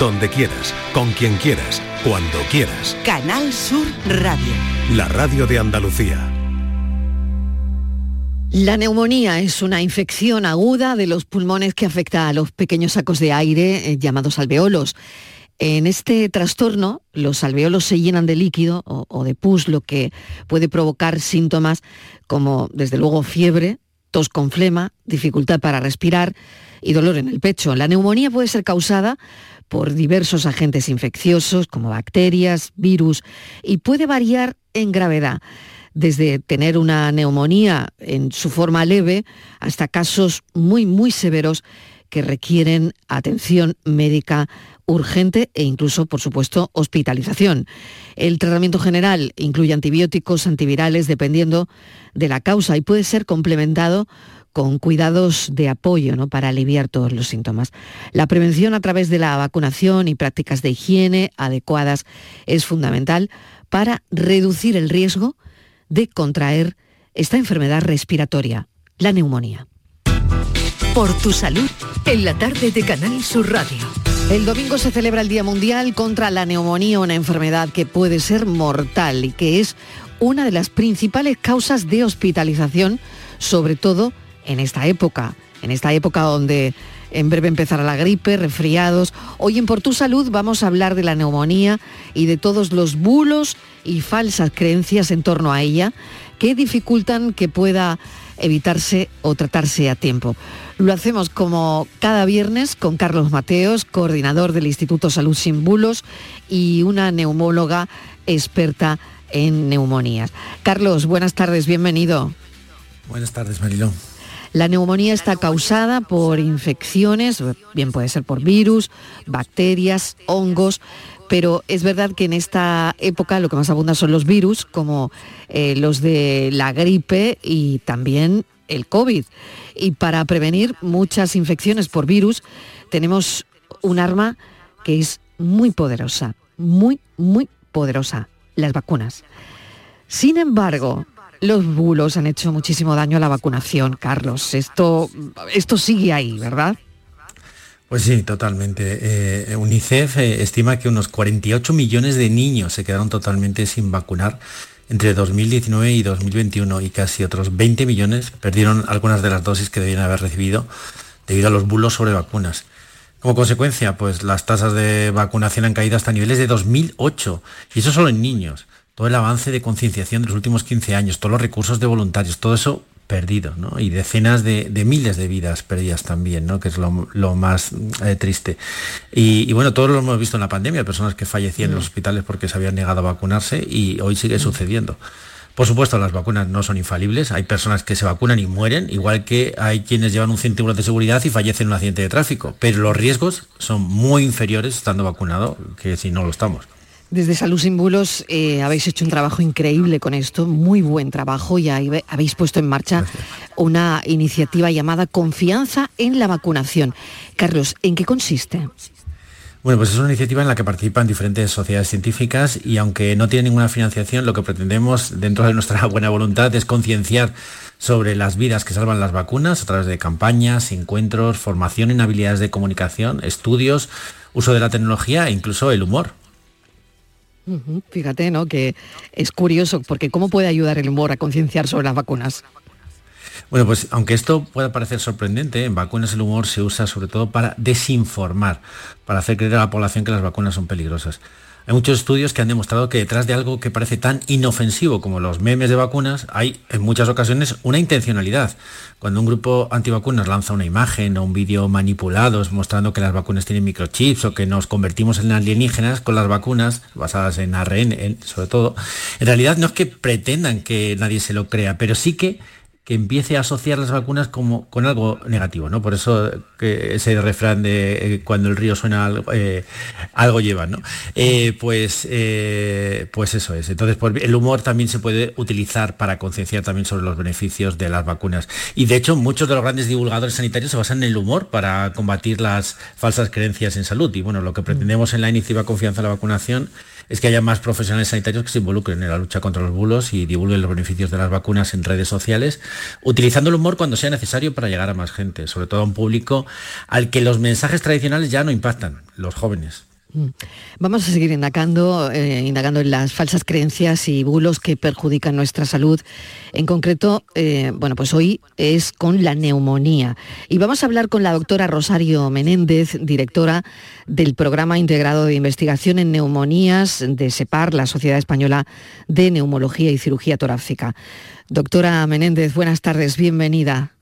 donde quieras, con quien quieras, cuando quieras. Canal Sur Radio. La radio de Andalucía. La neumonía es una infección aguda de los pulmones que afecta a los pequeños sacos de aire eh, llamados alveolos. En este trastorno, los alveolos se llenan de líquido o, o de pus, lo que puede provocar síntomas como, desde luego, fiebre, tos con flema, dificultad para respirar y dolor en el pecho. La neumonía puede ser causada por diversos agentes infecciosos como bacterias, virus y puede variar en gravedad desde tener una neumonía en su forma leve hasta casos muy, muy severos que requieren atención médica urgente e incluso, por supuesto, hospitalización. El tratamiento general incluye antibióticos, antivirales, dependiendo de la causa y puede ser complementado con cuidados de apoyo ¿no? para aliviar todos los síntomas. La prevención a través de la vacunación y prácticas de higiene adecuadas es fundamental para reducir el riesgo de contraer esta enfermedad respiratoria, la neumonía. Por tu salud, en la tarde de Canal Sur Radio. El domingo se celebra el Día Mundial contra la neumonía, una enfermedad que puede ser mortal y que es una de las principales causas de hospitalización, sobre todo en esta época, en esta época donde en breve empezará la gripe, resfriados. Hoy en Por tu Salud vamos a hablar de la neumonía y de todos los bulos y falsas creencias en torno a ella que dificultan que pueda evitarse o tratarse a tiempo. Lo hacemos como cada viernes con Carlos Mateos, coordinador del Instituto Salud Sin Bulos y una neumóloga experta en neumonías. Carlos, buenas tardes, bienvenido. Buenas tardes, Marilón. La neumonía está causada por infecciones, bien puede ser por virus, bacterias, hongos, pero es verdad que en esta época lo que más abunda son los virus, como eh, los de la gripe y también el COVID. Y para prevenir muchas infecciones por virus tenemos un arma que es muy poderosa, muy, muy poderosa, las vacunas. Sin embargo, los bulos han hecho muchísimo daño a la vacunación, Carlos. Esto, esto sigue ahí, ¿verdad? Pues sí, totalmente. Eh, UNICEF eh, estima que unos 48 millones de niños se quedaron totalmente sin vacunar entre 2019 y 2021 y casi otros 20 millones perdieron algunas de las dosis que debían haber recibido debido a los bulos sobre vacunas. Como consecuencia, pues las tasas de vacunación han caído hasta niveles de 2008 y eso solo en niños todo el avance de concienciación de los últimos 15 años, todos los recursos de voluntarios, todo eso perdido, ¿no? Y decenas de, miles de vidas perdidas también, ¿no? Que es lo, más eh, triste. Y, bueno, todos lo hemos visto en la pandemia, personas que fallecían en los mm. hospitales porque se habían negado a vacunarse y hoy sigue mm. sucediendo. Por supuesto, las vacunas no son infalibles. Hay personas que se vacunan y mueren, igual que hay quienes llevan un cinturón de seguridad y fallecen en un accidente de tráfico. Pero los riesgos son muy inferiores estando vacunado que si no lo estamos. Desde Salud Sin Bulos eh, habéis hecho un trabajo increíble con esto, muy buen trabajo y habéis puesto en marcha una iniciativa llamada Confianza en la Vacunación. Carlos, ¿en qué consiste? Bueno, pues es una iniciativa en la que participan diferentes sociedades científicas y aunque no tiene ninguna financiación, lo que pretendemos dentro de nuestra buena voluntad es concienciar sobre las vidas que salvan las vacunas a través de campañas, encuentros, formación en habilidades de comunicación, estudios, uso de la tecnología e incluso el humor. Fíjate, ¿no? Que es curioso, porque ¿cómo puede ayudar el humor a concienciar sobre las vacunas? Bueno, pues aunque esto pueda parecer sorprendente, en vacunas el humor se usa sobre todo para desinformar, para hacer creer a la población que las vacunas son peligrosas. Hay muchos estudios que han demostrado que detrás de algo que parece tan inofensivo como los memes de vacunas hay en muchas ocasiones una intencionalidad. Cuando un grupo antivacunas lanza una imagen o un vídeo manipulados mostrando que las vacunas tienen microchips o que nos convertimos en alienígenas con las vacunas basadas en ARN sobre todo, en realidad no es que pretendan que nadie se lo crea, pero sí que empiece a asociar las vacunas como con algo negativo, ¿no? Por eso que ese refrán de eh, cuando el río suena algo, eh, lleva, ¿no? Eh, pues, pues eso es. Entonces, el humor también se puede utilizar para concienciar también sobre los beneficios de las vacunas. Y de hecho, muchos de los grandes divulgadores sanitarios se basan en el humor para combatir las falsas creencias en salud. Y bueno, lo que pretendemos en la iniciativa Confianza en la Vacunación es que haya más profesionales sanitarios que se involucren en la lucha contra los bulos y divulguen los beneficios de las vacunas en redes sociales, utilizando el humor cuando sea necesario para llegar a más gente, sobre todo a un público al que los mensajes tradicionales ya no impactan, los jóvenes. Mm. Vamos a seguir indagando, eh, indagando en las falsas creencias y bulos que perjudican nuestra salud. En concreto, eh, bueno, pues hoy es con la neumonía. Y vamos a hablar con la doctora Rosario Menéndez, directora del Programa Integrado de Investigación en Neumonías de SEPAR, la Sociedad Española de Neumología y Cirugía Torácica. Doctora Menéndez, buenas tardes, bienvenida.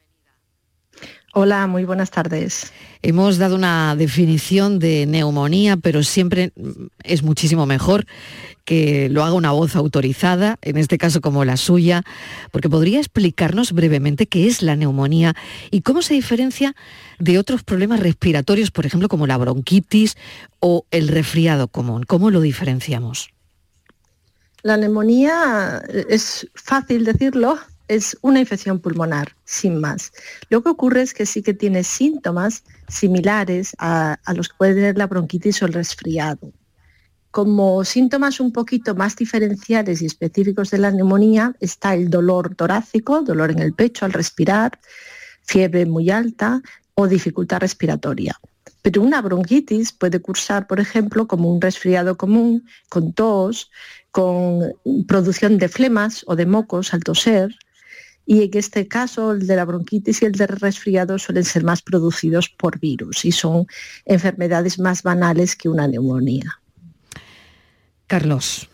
Hola, muy buenas tardes. Hemos dado una definición de neumonía, pero siempre es muchísimo mejor que lo haga una voz autorizada, en este caso como la suya, porque podría explicarnos brevemente qué es la neumonía y cómo se diferencia de otros problemas respiratorios, por ejemplo, como la bronquitis o el resfriado común. ¿Cómo lo diferenciamos? La neumonía es fácil decirlo, es una infección pulmonar, sin más. Lo que ocurre es que sí que tiene síntomas similares a, los que puede tener la bronquitis o el resfriado. Como síntomas un poquito más diferenciales y específicos de la neumonía está el dolor torácico, dolor en el pecho al respirar, fiebre muy alta o dificultad respiratoria. Pero una bronquitis puede cursar, por ejemplo, como un resfriado común, con tos, con producción de flemas o de mocos al toser, y en este caso el de la bronquitis y el del resfriado suelen ser más producidos por virus y son enfermedades más banales que una neumonía. Carlos.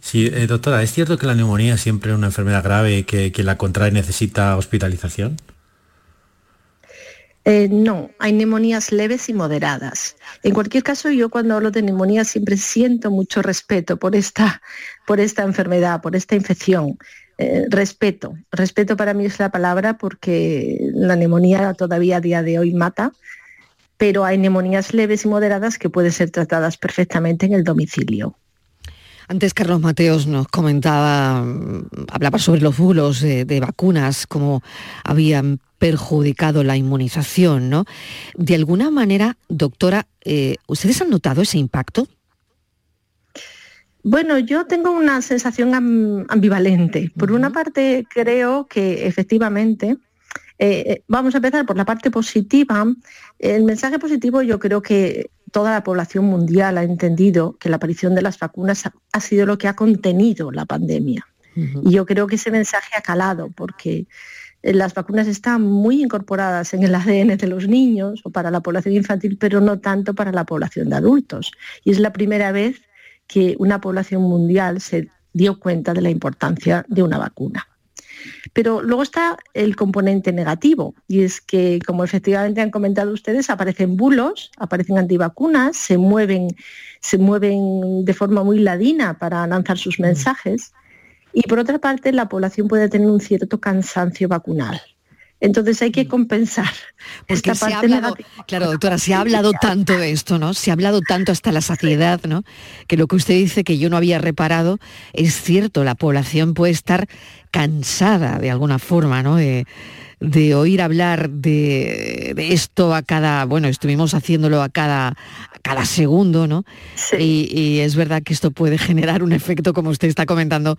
Sí, eh, doctora, ¿es cierto que la neumonía es siempre una enfermedad grave y que quien la contrae necesita hospitalización? Eh, no, hay neumonías leves y moderadas. En cualquier caso, yo cuando hablo de neumonía siempre siento mucho respeto por esta, por esta enfermedad, por esta infección. Eh, respeto. Respeto para mí es la palabra porque la neumonía todavía a día de hoy mata, pero hay neumonías leves y moderadas que pueden ser tratadas perfectamente en el domicilio. Antes Carlos Mateos nos comentaba, hablaba sobre los bulos de, vacunas, cómo habían perjudicado la inmunización, ¿no? De alguna manera, doctora, eh, ¿ustedes han notado ese impacto? Bueno, yo tengo una sensación ambivalente. Por una parte, creo que efectivamente, eh, eh, vamos a empezar por la parte positiva. El mensaje positivo yo creo que toda la población mundial ha entendido que la aparición de las vacunas ha, sido lo que ha contenido la pandemia. Y yo creo que ese mensaje ha calado porque eh, las vacunas están muy incorporadas en el ADN de los niños o para la población infantil, pero no tanto para la población de adultos. Y es la primera vez que una población mundial se dio cuenta de la importancia de una vacuna. Pero luego está el componente negativo, y es que, como efectivamente han comentado ustedes, aparecen bulos, aparecen antivacunas, se mueven, se mueven de forma muy ladina para lanzar sus mm. mensajes, y por otra parte la población puede tener un cierto cansancio vacunal. Entonces hay que mm. compensar. esta parte claro, doctora, se ha hablado tanto de esto, ¿no? Se ha hablado tanto hasta la saciedad, ¿no? Que lo que usted dice que yo no había reparado, es cierto, la población puede estar cansada de alguna forma, ¿no? De, oír hablar de, esto a cada, bueno, estuvimos haciéndolo a cada, cada segundo, ¿no? Y, es verdad que esto puede generar un efecto, como usted está comentando,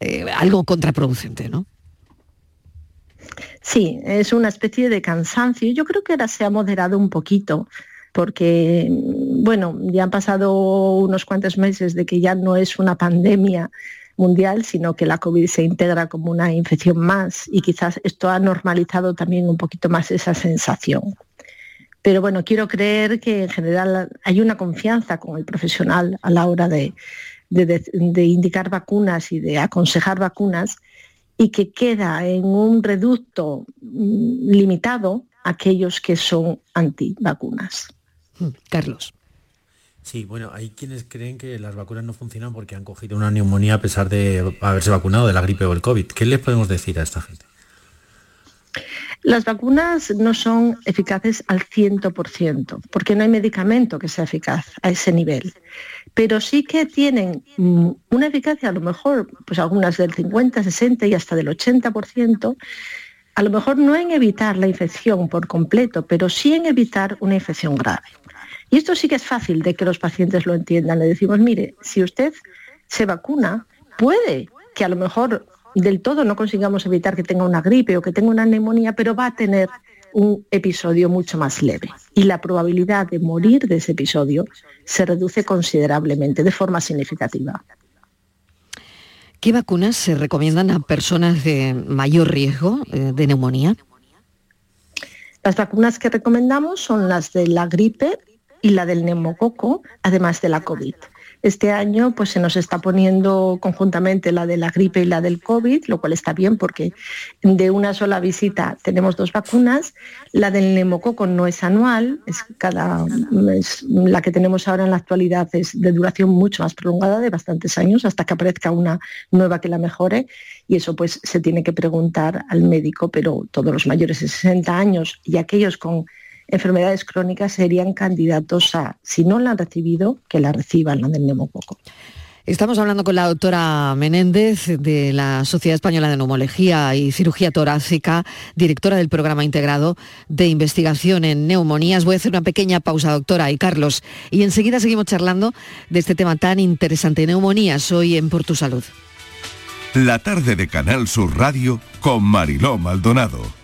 eh, algo contraproducente, ¿no? Sí, es una especie de cansancio. Yo creo que ahora se ha moderado un poquito porque, bueno, ya han pasado unos cuantos meses de que ya no es una pandemia mundial, sino que la COVID se integra como una infección más y quizás esto ha normalizado también un poquito más esa sensación. Pero bueno, quiero creer que en general hay una confianza con el profesional a la hora de, indicar vacunas y de aconsejar vacunas y que queda en un reducto mm, limitado aquellos que son antivacunas. Hmm, Carlos. Sí, bueno, hay quienes creen que las vacunas no funcionan porque han cogido una neumonía a pesar de haberse vacunado de la gripe o el COVID. ¿Qué les podemos decir a esta gente? Las vacunas no son eficaces al 100%, porque no hay medicamento que sea eficaz a ese nivel pero sí que tienen mm, una eficacia a lo mejor, pues algunas del 50, 60 y hasta del 80%, a lo mejor no en evitar la infección por completo, pero sí en evitar una infección grave. Y esto sí que es fácil de que los pacientes lo entiendan. Le decimos, mire, si usted se vacuna, puede que a lo mejor del todo no consigamos evitar que tenga una gripe o que tenga una neumonía, pero va a tener un episodio mucho más leve y la probabilidad de morir de ese episodio se reduce considerablemente, de forma significativa. ¿Qué vacunas se recomiendan a personas de mayor riesgo eh, de neumonía? Las vacunas que recomendamos son las de la gripe y la del neumococo, además de la COVID. Este año pues, se nos está poniendo conjuntamente la de la gripe y la del COVID, lo cual está bien porque de una sola visita tenemos dos vacunas. La del neumococo no es anual, es cada, la que tenemos ahora en la actualidad es de duración mucho más prolongada, de bastantes años, hasta que aparezca una nueva que la mejore. Y eso pues se tiene que preguntar al médico, pero todos los mayores de 60 años y aquellos con enfermedades crónicas serían candidatos a, si no la han recibido, que la reciban, la del neumococo. Estamos hablando con la doctora Menéndez de la Sociedad Española de Neumología y Cirugía Torácica, directora del programa integrado de investigación en neumonías. Voy a hacer una pequeña pausa, doctora y Carlos, y enseguida seguimos charlando de este tema tan interesante, neumonías, hoy en Por Tu Salud. La tarde de Canal Sur Radio con Mariló Maldonado.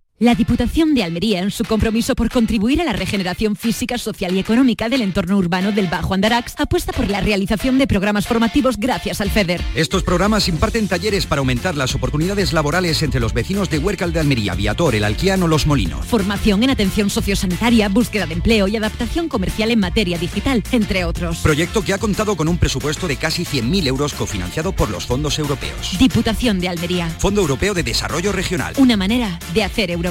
La Diputación de Almería, en su compromiso por contribuir a la regeneración física, social y económica del entorno urbano del Bajo Andarax, apuesta por la realización de programas formativos gracias al FEDER. Estos programas imparten talleres para aumentar las oportunidades laborales entre los vecinos de Huércal de Almería, Viator, El Alquiano, Los Molinos. Formación en atención sociosanitaria, búsqueda de empleo y adaptación comercial en materia digital, entre otros. Proyecto que ha contado con un presupuesto de casi 100.000 euros cofinanciado por los fondos europeos. Diputación de Almería. Fondo Europeo de Desarrollo Regional. Una manera de hacer Europa.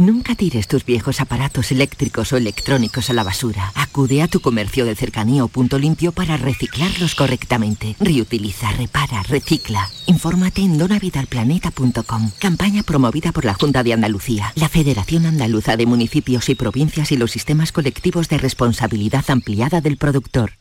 Nunca tires tus viejos aparatos eléctricos o electrónicos a la basura. Acude a tu comercio de cercanía o punto limpio para reciclarlos correctamente. Reutiliza, repara, recicla. Infórmate en donavidalplaneta.com. Campaña promovida por la Junta de Andalucía, la Federación Andaluza de Municipios y Provincias y los sistemas colectivos de responsabilidad ampliada del productor.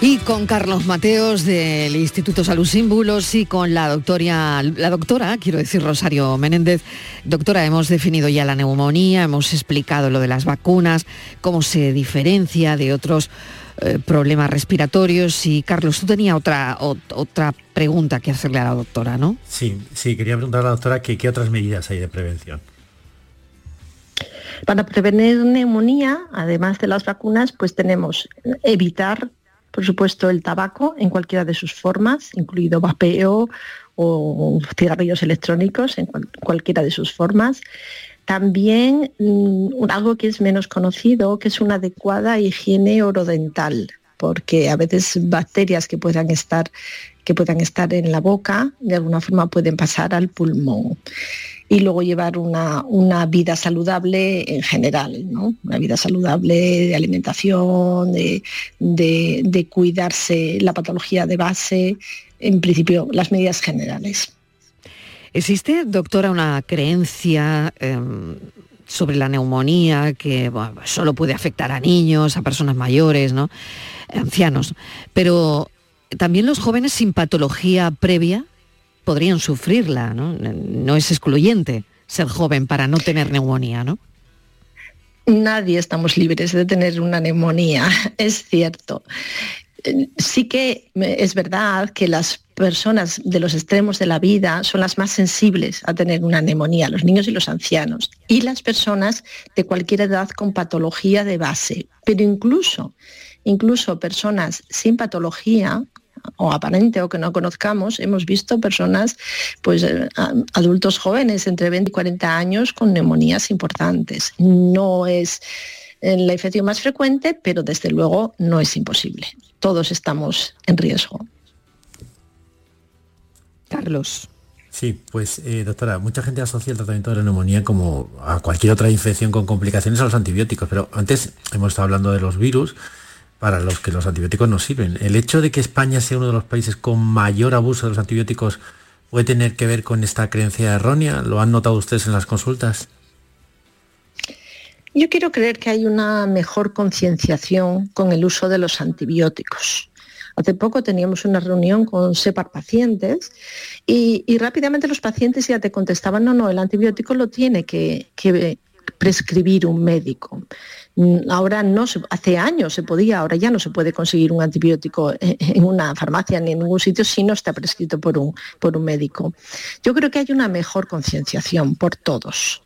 Y con Carlos Mateos del Instituto Salud Símbolos y con la doctora, la doctora, quiero decir Rosario Menéndez. Doctora, hemos definido ya la neumonía, hemos explicado lo de las vacunas, cómo se diferencia de otros eh, problemas respiratorios. Y Carlos, tú tenías otra, otra pregunta que hacerle a la doctora, ¿no? Sí, sí, quería preguntar a la doctora que, qué otras medidas hay de prevención. Para prevenir neumonía, además de las vacunas, pues tenemos evitar, por supuesto, el tabaco en cualquiera de sus formas, incluido vapeo o cigarrillos electrónicos en cualquiera de sus formas. También mm, algo que es menos conocido, que es una adecuada higiene orodental, porque a veces bacterias que puedan estar que puedan estar en la boca, de alguna forma pueden pasar al pulmón y luego llevar una, vida saludable en general, ¿no? una vida saludable de alimentación, de, de, cuidarse la patología de base, en principio las medidas generales. ¿Existe, doctora, una creencia em, sobre la neumonía que solo puede afectar a niños, a personas mayores, ¿no? ancianos? Pero también los jóvenes sin patología previa podrían sufrirla, ¿no? No es excluyente ser joven para no tener neumonía, ¿no? Nadie estamos libres de tener una neumonía, es cierto. Sí que es verdad que las personas de los extremos de la vida son las más sensibles a tener una neumonía, los niños y los ancianos, y las personas de cualquier edad con patología de base. Pero incluso, incluso personas sin patología, o aparente o que no conozcamos, hemos visto personas, pues eh, adultos jóvenes entre 20 y 40 años con neumonías importantes. No es eh, la infección más frecuente, pero desde luego no es imposible. Todos estamos en riesgo. Carlos. Sí, pues eh, doctora, mucha gente asocia el tratamiento de la neumonía como a cualquier otra infección con complicaciones a los antibióticos, pero antes hemos estado hablando de los virus, para los que los antibióticos no sirven. ¿El hecho de que España sea uno de los países con mayor abuso de los antibióticos puede tener que ver con esta creencia errónea? ¿Lo han notado ustedes en las consultas? Yo quiero creer que hay una mejor concienciación con el uso de los antibióticos. Hace poco teníamos una reunión con SEPAR pacientes y, rápidamente los pacientes ya te contestaban, no, no, el antibiótico lo tiene que prescribir un médico. Mm, ahora no se, hace años se podía, ahora ya no se puede conseguir un antibiótico en una farmacia ni en ningún sitio si no está prescrito por un, por un médico. Yo creo que hay una mejor concienciación por todos.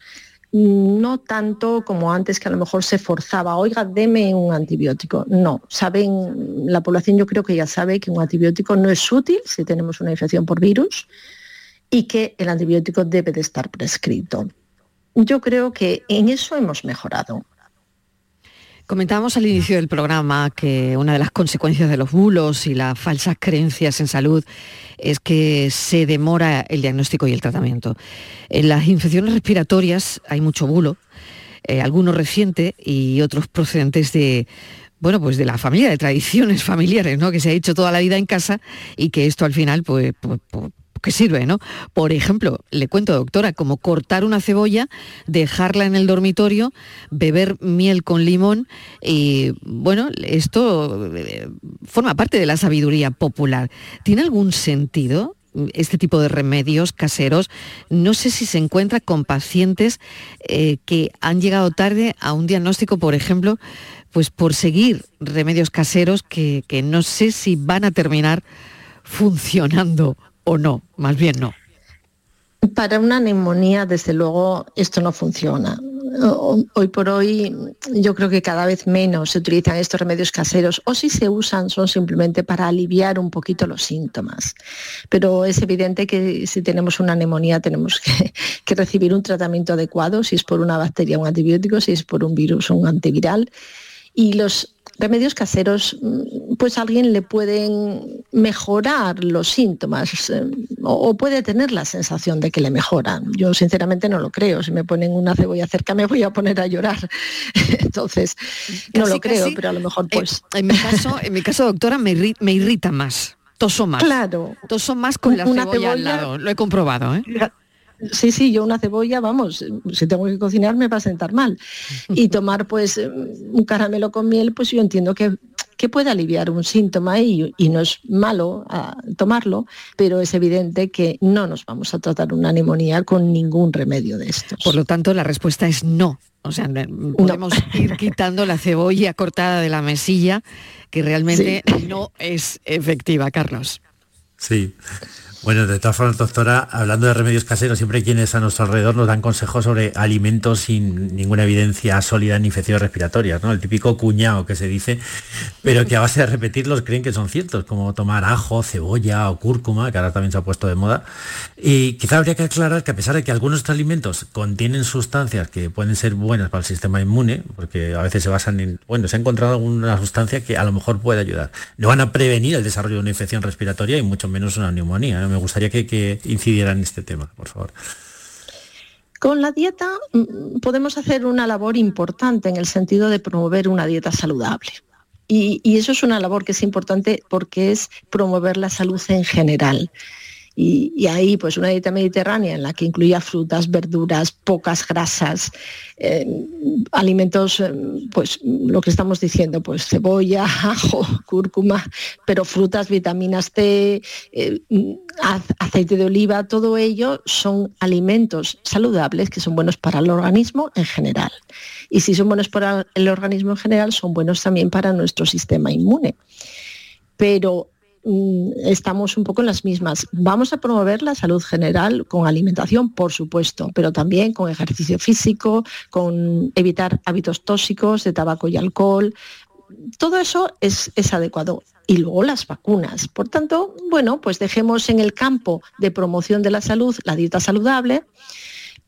No tanto como antes que a lo mejor se forzaba, oiga, deme un antibiótico. No, saben, la población yo creo que ya sabe que un antibiótico no es útil si tenemos una infección por virus y que el antibiótico debe de estar prescrito. Yo creo que en eso hemos mejorado. Comentábamos al inicio del programa que una de las consecuencias de los bulos y las falsas creencias en salud es que se demora el diagnóstico y el tratamiento. En las infecciones respiratorias hay mucho bulo, eh, algunos recientes y otros procedentes de bueno, pues de la familia, de tradiciones familiares, ¿no? Que se ha hecho toda la vida en casa y que esto al final, pues, pues, pues que sirve, ¿no? Por ejemplo, le cuento, doctora, como cortar una cebolla, dejarla en el dormitorio, beber miel con limón y, bueno, esto eh, forma parte de la sabiduría popular. ¿Tiene algún sentido? este tipo de remedios caseros. No sé si se encuentra con pacientes eh, que han llegado tarde a un diagnóstico, por ejemplo, pues por seguir remedios caseros que, que no sé si van a terminar funcionando o no, más bien no. Para una neumonía, desde luego, esto no funciona. Hoy por hoy yo creo que cada vez menos se utilizan estos remedios caseros o si se usan son simplemente para aliviar un poquito los síntomas. Pero es evidente que si tenemos una neumonía tenemos que, que recibir un tratamiento adecuado, si es por una bacteria un antibiótico, si es por un virus un antiviral. Y los remedios caseros, mm, pues a alguien le pueden mejorar los síntomas eh, o, puede tener la sensación de que le mejoran. Yo sinceramente no lo creo. Si me ponen una cebolla cerca me voy a poner a llorar. Entonces, no lo creo, pero a lo mejor pues... En, mi, caso, en mi caso, doctora, me, irrita, más. Toso más. Claro. Toso más con la cebolla, al lado. Lo he comprobado, ¿eh? Sí, sí, yo una cebolla, vamos, si tengo que cocinar me va a sentar mal. Y tomar pues un caramelo con miel, pues yo entiendo que, que puede aliviar un síntoma y, no es malo ah, tomarlo, pero es evidente que no nos vamos a tratar una neumonía con ningún remedio de estos. Por lo tanto, la respuesta es no. O sea, podemos ir quitando la cebolla cortada de la mesilla, que realmente no es efectiva, Carlos. Sí. Bueno, de todas formas, doctora, hablando de remedios caseros, siempre quienes a nuestro alrededor nos dan consejos sobre alimentos sin ninguna evidencia sólida en infecciones respiratorias, ¿no? El típico cuñado que se dice, pero que a base de repetirlos creen que son ciertos, como tomar ajo, cebolla o cúrcuma, que ahora también se ha puesto de moda. Y quizá habría que aclarar que a pesar de que algunos alimentos contienen sustancias que pueden ser buenas para el sistema inmune, porque a veces se basan en, bueno, se ha encontrado alguna sustancia que a lo mejor puede ayudar. No van a prevenir el desarrollo de una infección respiratoria y mucho menos una neumonía. Me gustaría que, que incidiera en este tema, por favor. Con la dieta mm, podemos hacer una labor importante en el sentido de promover una dieta saludable. Y, y, eso es una labor que es importante porque es promover la salud en general. Y, ahí pues una dieta mediterránea en la que incluía frutas, verduras, pocas grasas, eh, alimentos, eh, pues lo que estamos diciendo, pues cebolla, ajo, cúrcuma, pero frutas, vitaminas C, eh, aceite de oliva, todo ello son alimentos saludables que son buenos para el organismo en general. Y si son buenos para el organismo en general, son buenos también para nuestro sistema inmune. Pero estamos un poco en las mismas. Vamos a promover la salud general con alimentación, por supuesto, pero también con ejercicio físico, con evitar hábitos tóxicos de tabaco y alcohol. Todo eso es, es adecuado. Y luego las vacunas. Por tanto, bueno, pues dejemos en el campo de promoción de la salud la dieta saludable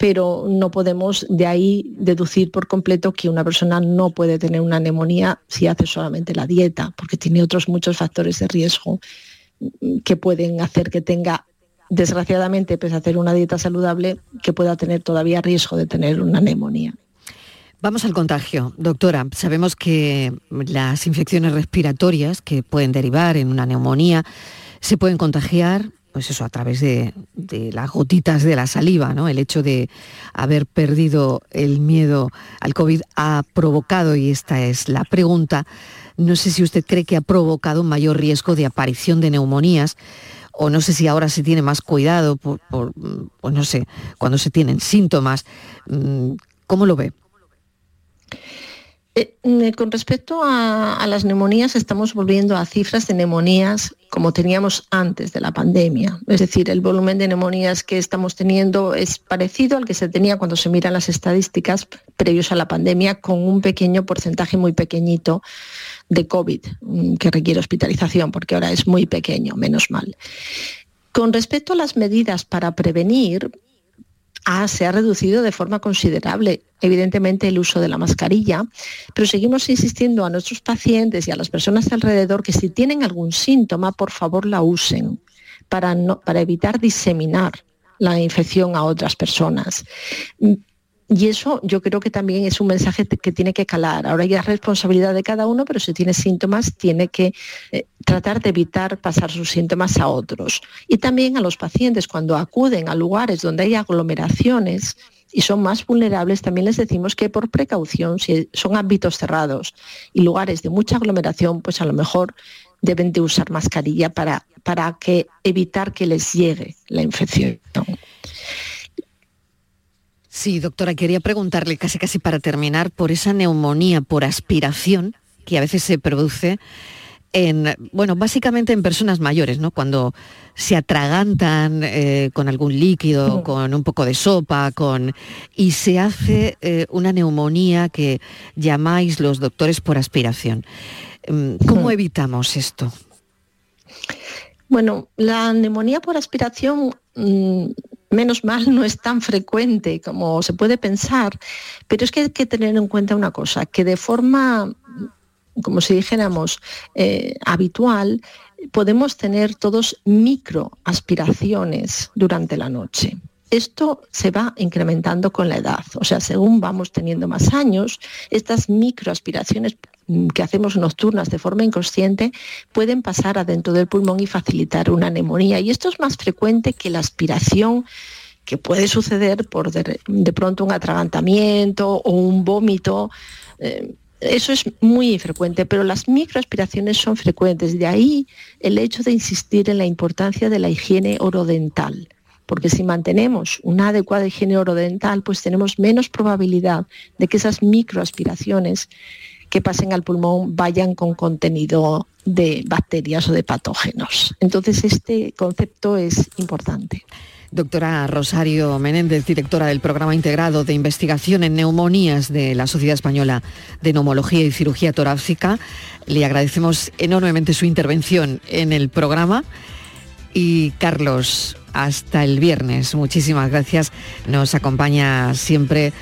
pero no podemos de ahí deducir por completo que una persona no puede tener una neumonía si hace solamente la dieta, porque tiene otros muchos factores de riesgo que pueden hacer que tenga, desgraciadamente, pese a hacer una dieta saludable, que pueda tener todavía riesgo de tener una neumonía. Vamos al contagio. Doctora, sabemos que las infecciones respiratorias que pueden derivar en una neumonía se pueden contagiar pues eso, a través de, las gotitas de la saliva, ¿no? El hecho de haber perdido el miedo al COVID ha provocado, y esta es la pregunta, no sé si usted cree que ha provocado un mayor riesgo de aparición de neumonías, o no sé si ahora se tiene más cuidado por, por pues no sé, cuando se tienen síntomas. Mm, ¿Cómo lo ve? Eh, mm, con respecto a, las neumonías, estamos volviendo a cifras de neumonías como teníamos antes de la pandemia. Es decir, el volumen de neumonías que estamos teniendo es parecido al que se tenía cuando se miran las estadísticas previos a la pandemia, con un pequeño porcentaje muy pequeñito de COVID mm, que requiere hospitalización, porque ahora es muy pequeño, menos mal. Con respecto a las medidas para prevenir, Se ha reducido de forma considerable, evidentemente, el uso de la mascarilla, pero seguimos insistiendo a nuestros pacientes y a las personas alrededor que si tienen algún síntoma, por favor la usen para, para evitar diseminar la infección a otras personas. Y eso yo creo que también es un mensaje que tiene que calar. Ahora ya es responsabilidad de cada uno, pero si tiene síntomas tiene que eh, tratar de evitar pasar sus síntomas a otros. Y también a los pacientes cuando acuden a lugares donde hay aglomeraciones y son más vulnerables, también les decimos que por precaución, si son ámbitos cerrados y lugares de mucha aglomeración, pues a lo mejor deben de usar mascarilla para, para que evitar que les llegue la infección. Sí, doctora, quería preguntarle casi casi para terminar por esa neumonía por aspiración que a veces se produce en, bueno, básicamente en personas mayores, ¿no? Cuando se atragantan eh, con algún líquido, con un poco de sopa, con y se hace eh, una neumonía que llamáis los doctores por aspiración. Mm, ¿Cómo evitamos esto? Bueno, la neumonía por aspiración mm, menos mal no es tan frecuente como se puede pensar, pero es que hay que tener en cuenta una cosa, que de forma, como si dijéramos, eh, habitual, podemos tener todos microaspiraciones durante la noche. Esto se va incrementando con la edad, o sea, según vamos teniendo más años, estas microaspiraciones que hacemos nocturnas de forma inconsciente pueden pasar adentro del pulmón y facilitar una neumonía. Y esto es más frecuente que la aspiración que puede suceder por de, pronto un atragantamiento o un vómito. Eh, eso es muy infrecuente, pero las microaspiraciones son frecuentes. De ahí el hecho de insistir en la importancia de la higiene orodental porque si mantenemos una adecuada higiene orodental, pues tenemos menos probabilidad de que esas microaspiraciones que pasen al pulmón vayan con contenido de bacterias o de patógenos. Entonces, este concepto es importante. Doctora Rosario Menéndez, directora del Programa Integrado de Investigación en Neumonías de la Sociedad Española de Neumología y Cirugía Torácica, le agradecemos enormemente su intervención en el programa. Y Carlos, hasta el viernes. Muchísimas gracias. Nos acompaña siempre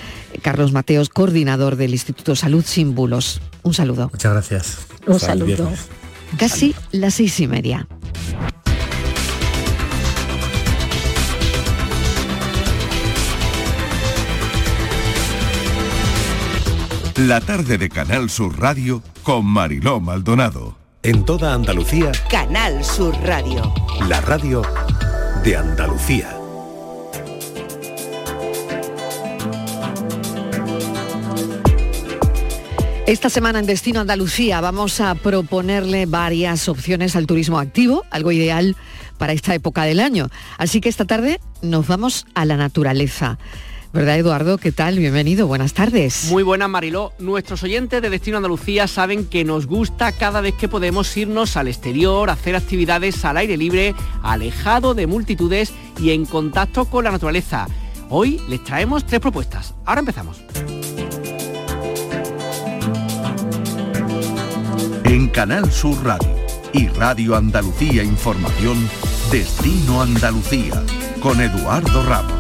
Carlos Mateos, coordinador del Instituto Salud Sin Bulos. Un saludo. Muchas gracias. Un saludo. Casi las seis y media. La tarde de Canal Sur Radio con Mariló Maldonado. En toda Andalucía, Canal Sur Radio. la radio de Andalucía. Esta semana en Destino Andalucía vamos a proponerle varias opciones al turismo activo, algo ideal para esta época del año. Así que esta tarde nos vamos a la naturaleza. ¿Verdad, Eduardo? ¿Qué tal? Bienvenido, buenas tardes. Muy buenas, Mariló. Nuestros oyentes de Destino Andalucía saben que nos gusta cada vez que podemos irnos al exterior, hacer actividades al aire libre, alejado de multitudes y en contacto con la naturaleza. Hoy les traemos tres propuestas. Ahora empezamos. En Canal Sur Radio y Radio Andalucía Información, Destino Andalucía, con Eduardo Ramos.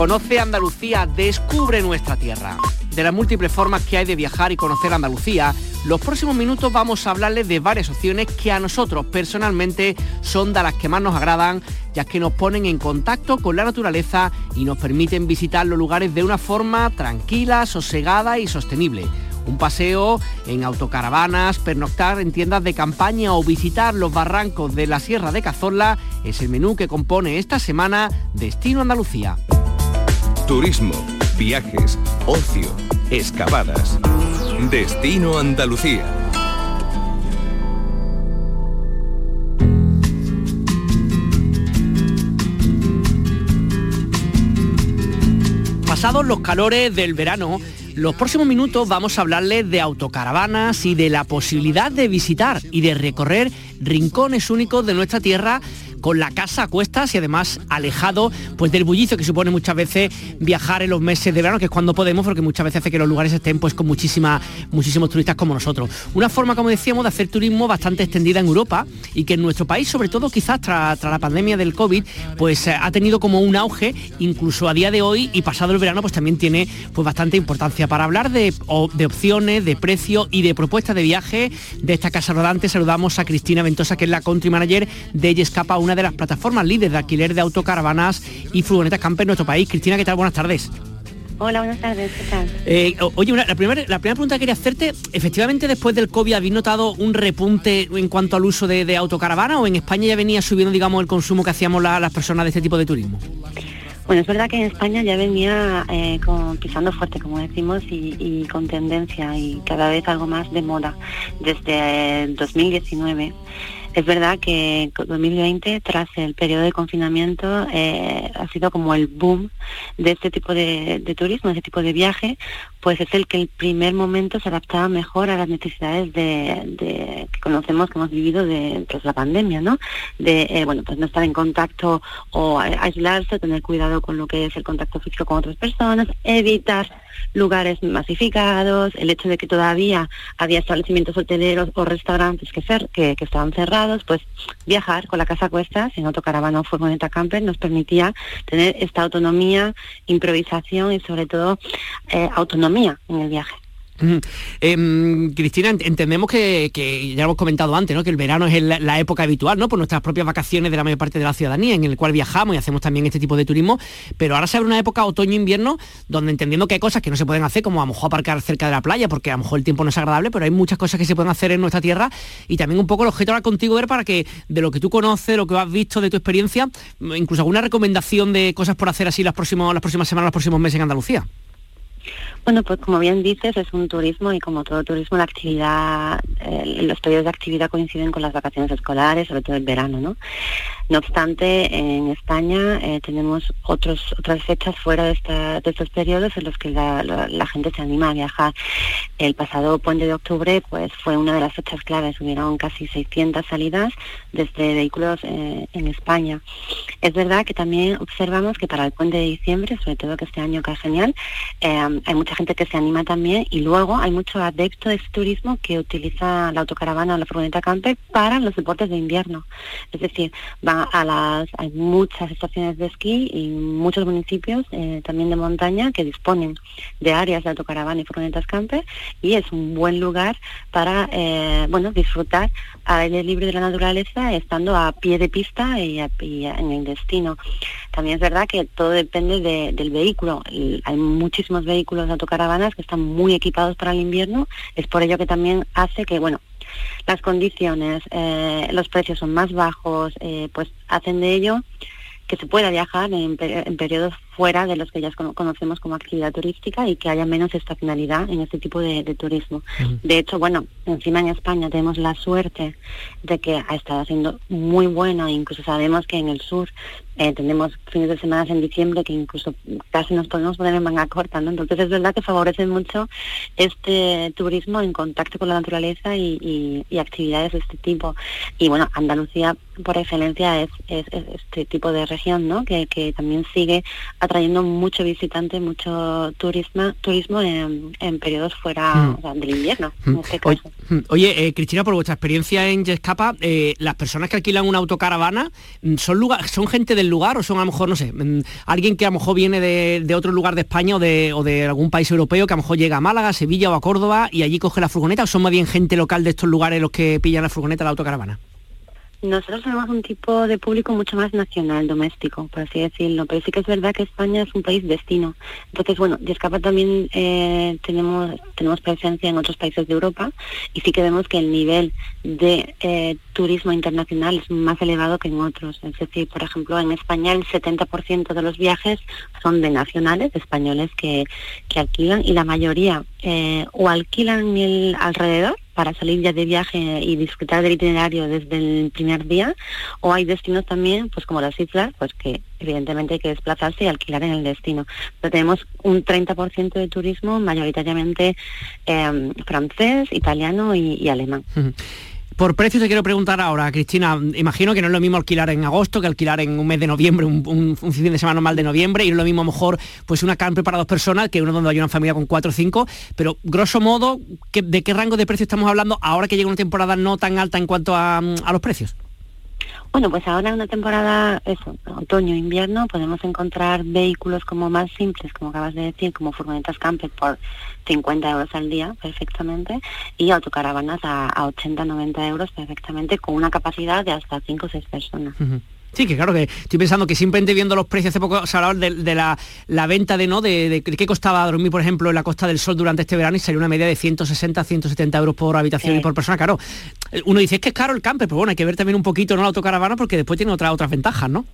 Conoce Andalucía, descubre nuestra tierra. De las múltiples formas que hay de viajar y conocer Andalucía, los próximos minutos vamos a hablarles de varias opciones que a nosotros personalmente son de las que más nos agradan, ya que nos ponen en contacto con la naturaleza y nos permiten visitar los lugares de una forma tranquila, sosegada y sostenible. Un paseo en autocaravanas, pernoctar en tiendas de campaña o visitar los barrancos de la Sierra de Cazorla es el menú que compone esta semana Destino Andalucía. Turismo, viajes, ocio, excavadas. Destino Andalucía. Pasados los calores del verano, los próximos minutos vamos a hablarles de autocaravanas y de la posibilidad de visitar y de recorrer rincones únicos de nuestra tierra con la casa a cuestas y además alejado pues del bullicio que supone muchas veces viajar en los meses de verano, que es cuando podemos, porque muchas veces hace que los lugares estén pues con muchísima, muchísimos turistas como nosotros. Una forma, como decíamos, de hacer turismo bastante extendida en Europa y que en nuestro país, sobre todo quizás tras la pandemia del COVID, pues eh, ha tenido como un auge, incluso a día de hoy y pasado el verano, pues también tiene pues bastante importancia. Para hablar de, de opciones, de precio y de propuestas de viaje de esta casa rodante, saludamos a Cristina Ventosa, que es la country manager de Escapa, una de las plataformas líderes de alquiler de autocaravanas y furgonetas camper en nuestro país. Cristina, ¿qué tal? Buenas tardes. Hola, buenas tardes, ¿qué tal? Eh, oye, una- la, primera, la primera pregunta que quería hacerte, efectivamente después del COVID, ¿habéis notado un repunte en cuanto al uso de, de autocaravana o en España ya venía subiendo, digamos, el consumo que hacíamos la- las personas de este tipo de turismo? Bueno, es verdad que en España ya venía eh, con- pisando fuerte, como decimos, y, y con tendencia y cada vez algo más de moda desde el 2019. Es verdad que con 2020, tras el periodo de confinamiento, eh, ha sido como el boom de este tipo de, de turismo, de este tipo de viaje, pues es el que el primer momento se adaptaba mejor a las necesidades de, de- que conocemos, que hemos vivido de pues, la pandemia, ¿no? De, eh, bueno, pues no estar en contacto o aislarse, tener cuidado con lo que es el contacto físico con otras personas, evitar lugares masificados, el hecho de que todavía había establecimientos hoteleros o restaurantes que, cer- que, estaban cerrados, pues viajar con la casa a cuestas en autocaravana o furgoneta camper nos permitía tener esta autonomía, improvisación y sobre todo eh, autonomía en el viaje. Em, Cristina, ent- entendemos que, ya hemos comentado antes, ¿no? que el verano es la época habitual, ¿no? Por nuestras propias vacaciones de la mayor parte de la ciudadanía, en el cual viajamos y hacemos también este tipo de turismo, pero ahora se abre una época otoño-invierno donde entendiendo que hay cosas que no se pueden hacer, como a lo mejor aparcar cerca de la playa, porque a lo mejor el tiempo no es agradable, pero hay muchas cosas que se pueden hacer en nuestra tierra y también un poco el objeto ahora contigo ver para que de lo que tú conoces, lo que has visto, de tu experiencia, incluso alguna recomendación de cosas por hacer así las las próximas semanas, los próximos meses en Andalucía. Bueno, pues como bien dices, es un turismo y como todo turismo, la actividad, eh, los periodos de actividad coinciden con las vacaciones escolares, sobre todo el verano, ¿no? No obstante, en España eh, tenemos otros, otras fechas fuera de, estos periodos en los que la, gente se anima a viajar. El pasado puente de octubre pues fue una de las fechas claves, hubieron casi 600 salidas desde vehículos eh, en España. Es verdad que también observamos que para el puente de diciembre, sobre todo que este año que genial, hay mucha gente que se anima también y luego hay mucho adepto de este turismo que utiliza la autocaravana o la furgoneta camper para los deportes de invierno. Es decir, a las, hay muchas estaciones de esquí y muchos municipios eh, también de montaña que disponen de áreas de autocaravana y furgonetas camper y es un buen lugar para eh, bueno disfrutar al aire libre de la naturaleza estando a pie de pista y, en el destino. También es verdad que todo depende del vehículo. hay muchísimos vehículos de autocaravanas que están muy equipados para el invierno. Es por ello que también hace que, bueno, las condiciones, eh, los precios son más bajos, eh, pues hacen de ello que se pueda viajar en, periodos fuera de los que ya conocemos como actividad turística y que haya menos estacionalidad en este tipo de, turismo. De hecho, bueno, encima en España tenemos la suerte de que ha estado haciendo muy bueno, incluso sabemos que en el sur eh, tenemos fines de semana en diciembre que incluso casi nos podemos poner en manga corta, ¿no? Entonces es verdad que favorece mucho este turismo en contacto con la naturaleza y, actividades de este tipo. Y bueno, Andalucía por excelencia es, este tipo de región, ¿no? Que, también sigue atrayendo mucho visitante, mucho turismo, turismo en, periodos fuera mm. del invierno, en mm. este caso. Mm. Oye, eh, Cristina, por vuestra experiencia en Yescapa, eh, las personas que alquilan una autocaravana son lugar, son gente del lugar o son a lo mejor, no sé, alguien que a lo mejor viene de, otro lugar de España o de, o de, algún país europeo que a lo mejor llega a Málaga, Sevilla o a Córdoba y allí coge la furgoneta o son más bien gente local de estos lugares los que pillan la furgoneta, la autocaravana? Nosotros tenemos un tipo de público mucho más nacional, doméstico, por así decirlo, pero sí que es verdad que España es un país destino. Entonces, bueno, de Escapa también eh, tenemos, tenemos presencia en otros países de Europa y sí que vemos que el nivel de eh, turismo internacional es más elevado que en otros. Es decir, por ejemplo, en España el 70% de los viajes son de nacionales, españoles que, que alquilan y la mayoría eh, o alquilan el alrededor para salir ya de viaje y disfrutar del itinerario desde el primer día, o hay destinos también, pues como las islas, pues que evidentemente hay que desplazarse y alquilar en el destino. Pero tenemos un 30% de turismo mayoritariamente em, francés, italiano y, alemán. Por precio te quiero preguntar ahora, Cristina, imagino que no es lo mismo alquilar en agosto que alquilar en un mes de noviembre, un, fin de semana normal de noviembre, y no es lo mismo a lo mejor pues una camper para dos personas que uno donde hay una familia con cuatro o cinco, pero grosso modo, ¿de qué rango de precio estamos hablando ahora que llega una temporada no tan alta en cuanto a los precios? Bueno, pues ahora en una temporada, eso, otoño, invierno, podemos encontrar vehículos como más simples, como acabas de decir, como furgonetas camper por 50 euros al día perfectamente y autocaravanas a, 80, 90 euros perfectamente con una capacidad de hasta 5 o 6 personas. Sí, que claro que estoy pensando que simplemente viendo los precios, hace poco se hablaba de, la, venta de, ¿no? De, qué costaba dormir, por ejemplo, en la Costa del Sol durante este verano y salió una media de 160, 170 euros por habitación y por persona. Claro, uno dice, es que es caro el camper, pero bueno, hay que ver también un poquito ¿no? la autocaravana porque después tiene otras otras ventajas, ¿no?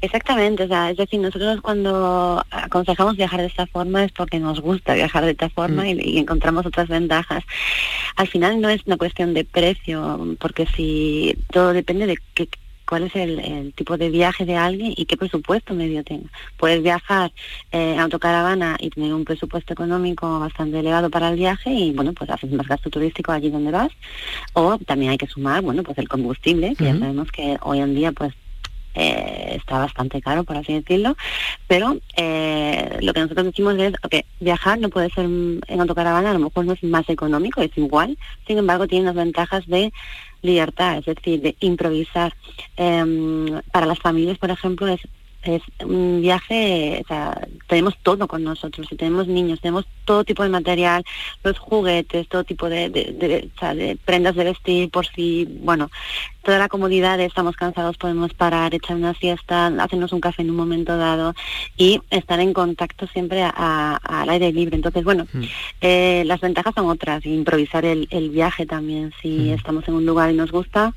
Exactamente, o sea, es decir, nosotros cuando aconsejamos viajar de esta forma es porque nos gusta viajar de esta forma mm. y, encontramos otras ventajas. Al final no es una cuestión de precio, porque si todo depende de qué, cuál es el, tipo de viaje de alguien y qué presupuesto medio tenga. Puedes viajar eh, en autocaravana y tener un presupuesto económico bastante elevado para el viaje y bueno, pues haces más gasto turístico allí donde vas. O también hay que sumar, bueno, pues el combustible, que ya sabemos que hoy en día pues eh, está bastante caro, por así decirlo, pero eh, lo que nosotros decimos es, que viajar no puede ser en autocaravana, a lo mejor no es más económico, es igual, sin embargo tiene las ventajas de libertad, es decir, de improvisar. Em, para las familias, por ejemplo, es es un viaje, o sea, tenemos todo con nosotros, si tenemos niños, tenemos todo tipo de material, los juguetes, todo tipo de, de, prendas de vestir, por si, bueno, toda la comodidad de estamos cansados, podemos parar, echar una siesta, hacernos un café en un momento dado y estar en contacto siempre al aire libre. Entonces, bueno, mm. eh, las ventajas son otras, improvisar el, viaje también, si mm. estamos en un lugar y nos gusta,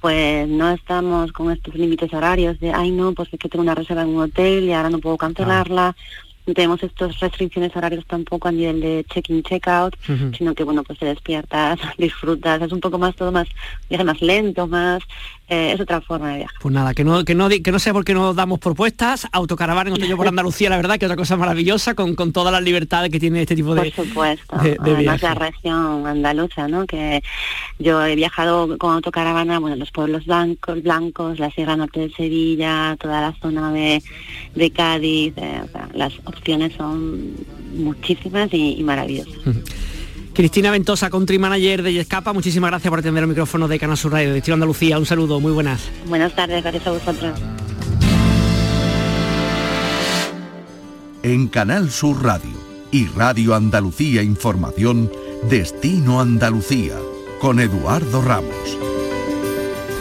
pues no estamos con estos límites horarios de, ay no, pues es que tengo una reserva en un hotel y ahora no puedo cancelarla. tenemos estas restricciones horarios tampoco a nivel de check-in, check-out, sino que bueno, pues te despiertas, disfrutas, es un poco más todo más, viaje más lento, más eh, es otra forma de viajar. Pues nada, que no, que no, que no sé por qué no damos propuestas, autocaravana en Otoño por Andalucía, la verdad que es otra cosa maravillosa con, con todas las libertades que tiene este tipo de Por supuesto, además la región andaluza, ¿no? Que yo he viajado con autocaravana, bueno, los pueblos blancos, blancos, la Sierra Norte de Sevilla, toda la zona de, de Cádiz, eh, las opciones son muchísimas y, maravillosas. Cristina Ventosa, Country Manager de Yescapa, muchísimas gracias por atender el micrófono de Canal Sur Radio de Estilo Andalucía. Un saludo, muy buenas. Buenas tardes, gracias a vosotros. En Canal Sur Radio y Radio Andalucía Información, Destino Andalucía, con Eduardo Ramos.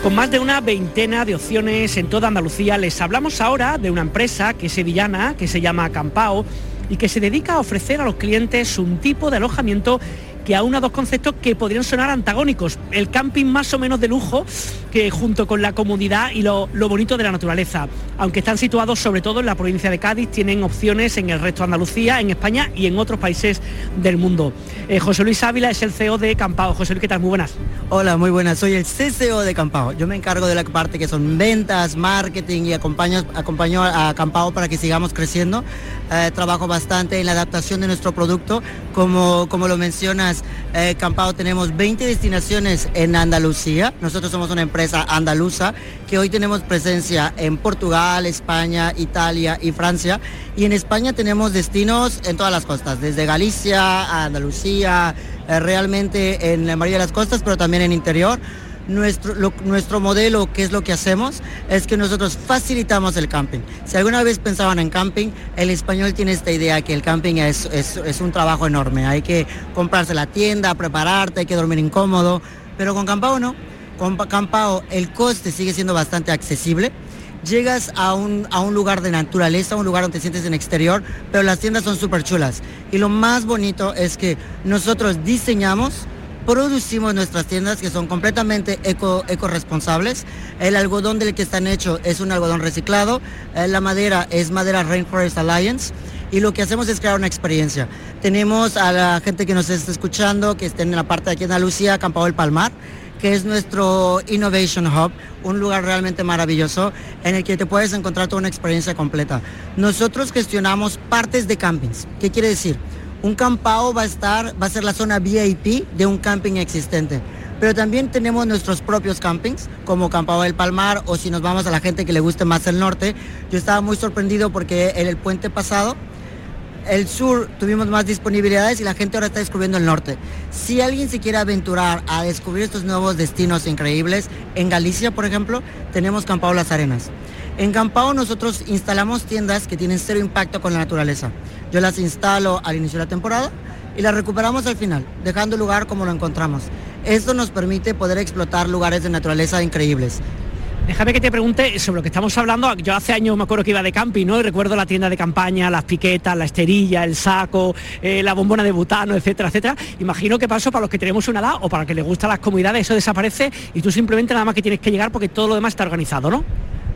Con más de una veintena de opciones en toda Andalucía, les hablamos ahora de una empresa que es sevillana, que se llama Campao y que se dedica a ofrecer a los clientes un tipo de alojamiento que aúna dos conceptos que podrían sonar antagónicos. El camping más o menos de lujo, que junto con la comodidad y lo, bonito de la naturaleza. Aunque están situados sobre todo en la provincia de Cádiz, tienen opciones en el resto de Andalucía, en España y en otros países del mundo. Eh, José Luis Ávila es el CEO de Campao. José Luis, ¿qué tal? Muy buenas. Hola, muy buenas. Soy el CCO de Campao. Yo me encargo de la parte que son ventas, marketing y acompaño, acompaño a Campao para que sigamos creciendo. Eh, trabajo bastante en la adaptación de nuestro producto. Como, como lo mencionas, eh, Campao tenemos 20 destinaciones en Andalucía. Nosotros somos una empresa andaluza que hoy tenemos presencia en Portugal, España, Italia y Francia. Y en España tenemos destinos en todas las costas, desde Galicia a Andalucía, eh, realmente en la mayoría de las costas, pero también en interior. Nuestro, nuestro modelo, que es lo que hacemos, es que nosotros facilitamos el camping. Si alguna vez pensaban en camping, el español tiene esta idea que el camping es, es, un trabajo enorme. Hay que comprarse la tienda, prepararte, hay que dormir incómodo. Pero con Campao no. Con Campao el coste sigue siendo bastante accesible llegas a un, a un, lugar de naturaleza, un lugar donde te sientes en exterior, pero las tiendas son súper chulas. Y lo más bonito es que nosotros diseñamos producimos nuestras tiendas que son completamente eco, responsables. El algodón del que están hechos es un algodón reciclado. Eh, la madera es madera Rainforest Alliance. Y lo que hacemos es crear una experiencia. Tenemos a la gente que nos está escuchando, que está en la parte de aquí en Andalucía, Campao del Palmar, que es nuestro Innovation Hub, un lugar realmente maravilloso en el que te puedes encontrar toda una experiencia completa. Nosotros gestionamos partes de campings. ¿Qué quiere decir? Un campao va a estar, va a ser la zona VIP de un camping existente. Pero también tenemos nuestros propios campings, como Campao del Palmar, o si nos vamos a la gente que le guste más el norte. Yo estaba muy sorprendido porque en el puente pasado, el sur tuvimos más disponibilidades y la gente ahora está descubriendo el norte. Si alguien se quiere aventurar a descubrir estos nuevos destinos increíbles, en Galicia, por ejemplo, tenemos Campao Las Arenas. En Campao nosotros instalamos tiendas que tienen cero impacto con la naturaleza. Yo las instalo al inicio de la temporada y las recuperamos al final, dejando el lugar como lo encontramos. Esto nos permite poder explotar lugares de naturaleza increíbles. Déjame que te pregunte sobre lo que estamos hablando. Yo hace años me acuerdo que iba de camping, ¿no? Y recuerdo la tienda de campaña, las piquetas, la esterilla, el saco, eh, la bombona de butano, etcétera, etcétera. Imagino que pasó para los que tenemos una edad o para los que les gustan las comunidades, eso desaparece y tú simplemente nada más que tienes que llegar porque todo lo demás está organizado, ¿no?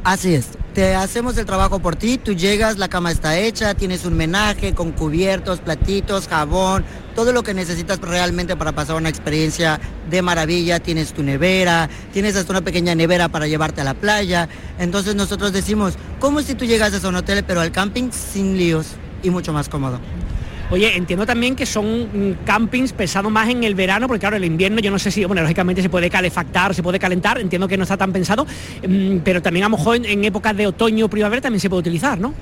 Así es, te hacemos el trabajo por ti, tú llegas, la cama está hecha, tienes un menaje con cubiertos, platitos, jabón, todo lo que necesitas realmente para pasar una experiencia de maravilla, tienes tu nevera, tienes hasta una pequeña nevera para llevarte a la playa, entonces nosotros decimos, como si tú llegas a un hotel pero al camping sin líos y mucho más cómodo. Oye, entiendo también que son mm, campings pesados más en el verano, porque claro, el invierno yo no sé si, bueno, lógicamente se puede calefactar, se puede calentar, entiendo que no está tan pensado, mm, pero también a lo mejor en, épocas de otoño o primavera también se puede utilizar, ¿no?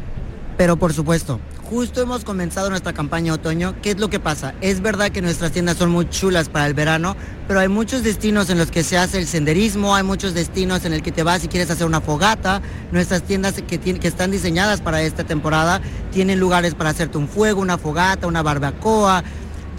Pero por supuesto, justo hemos comenzado nuestra campaña otoño. ¿Qué es lo que pasa? Es verdad que nuestras tiendas son muy chulas para el verano, pero hay muchos destinos en los que se hace el senderismo, hay muchos destinos en el que te vas y quieres hacer una fogata. Nuestras tiendas que, que están diseñadas para esta temporada tienen lugares para hacerte un fuego, una fogata, una barbacoa,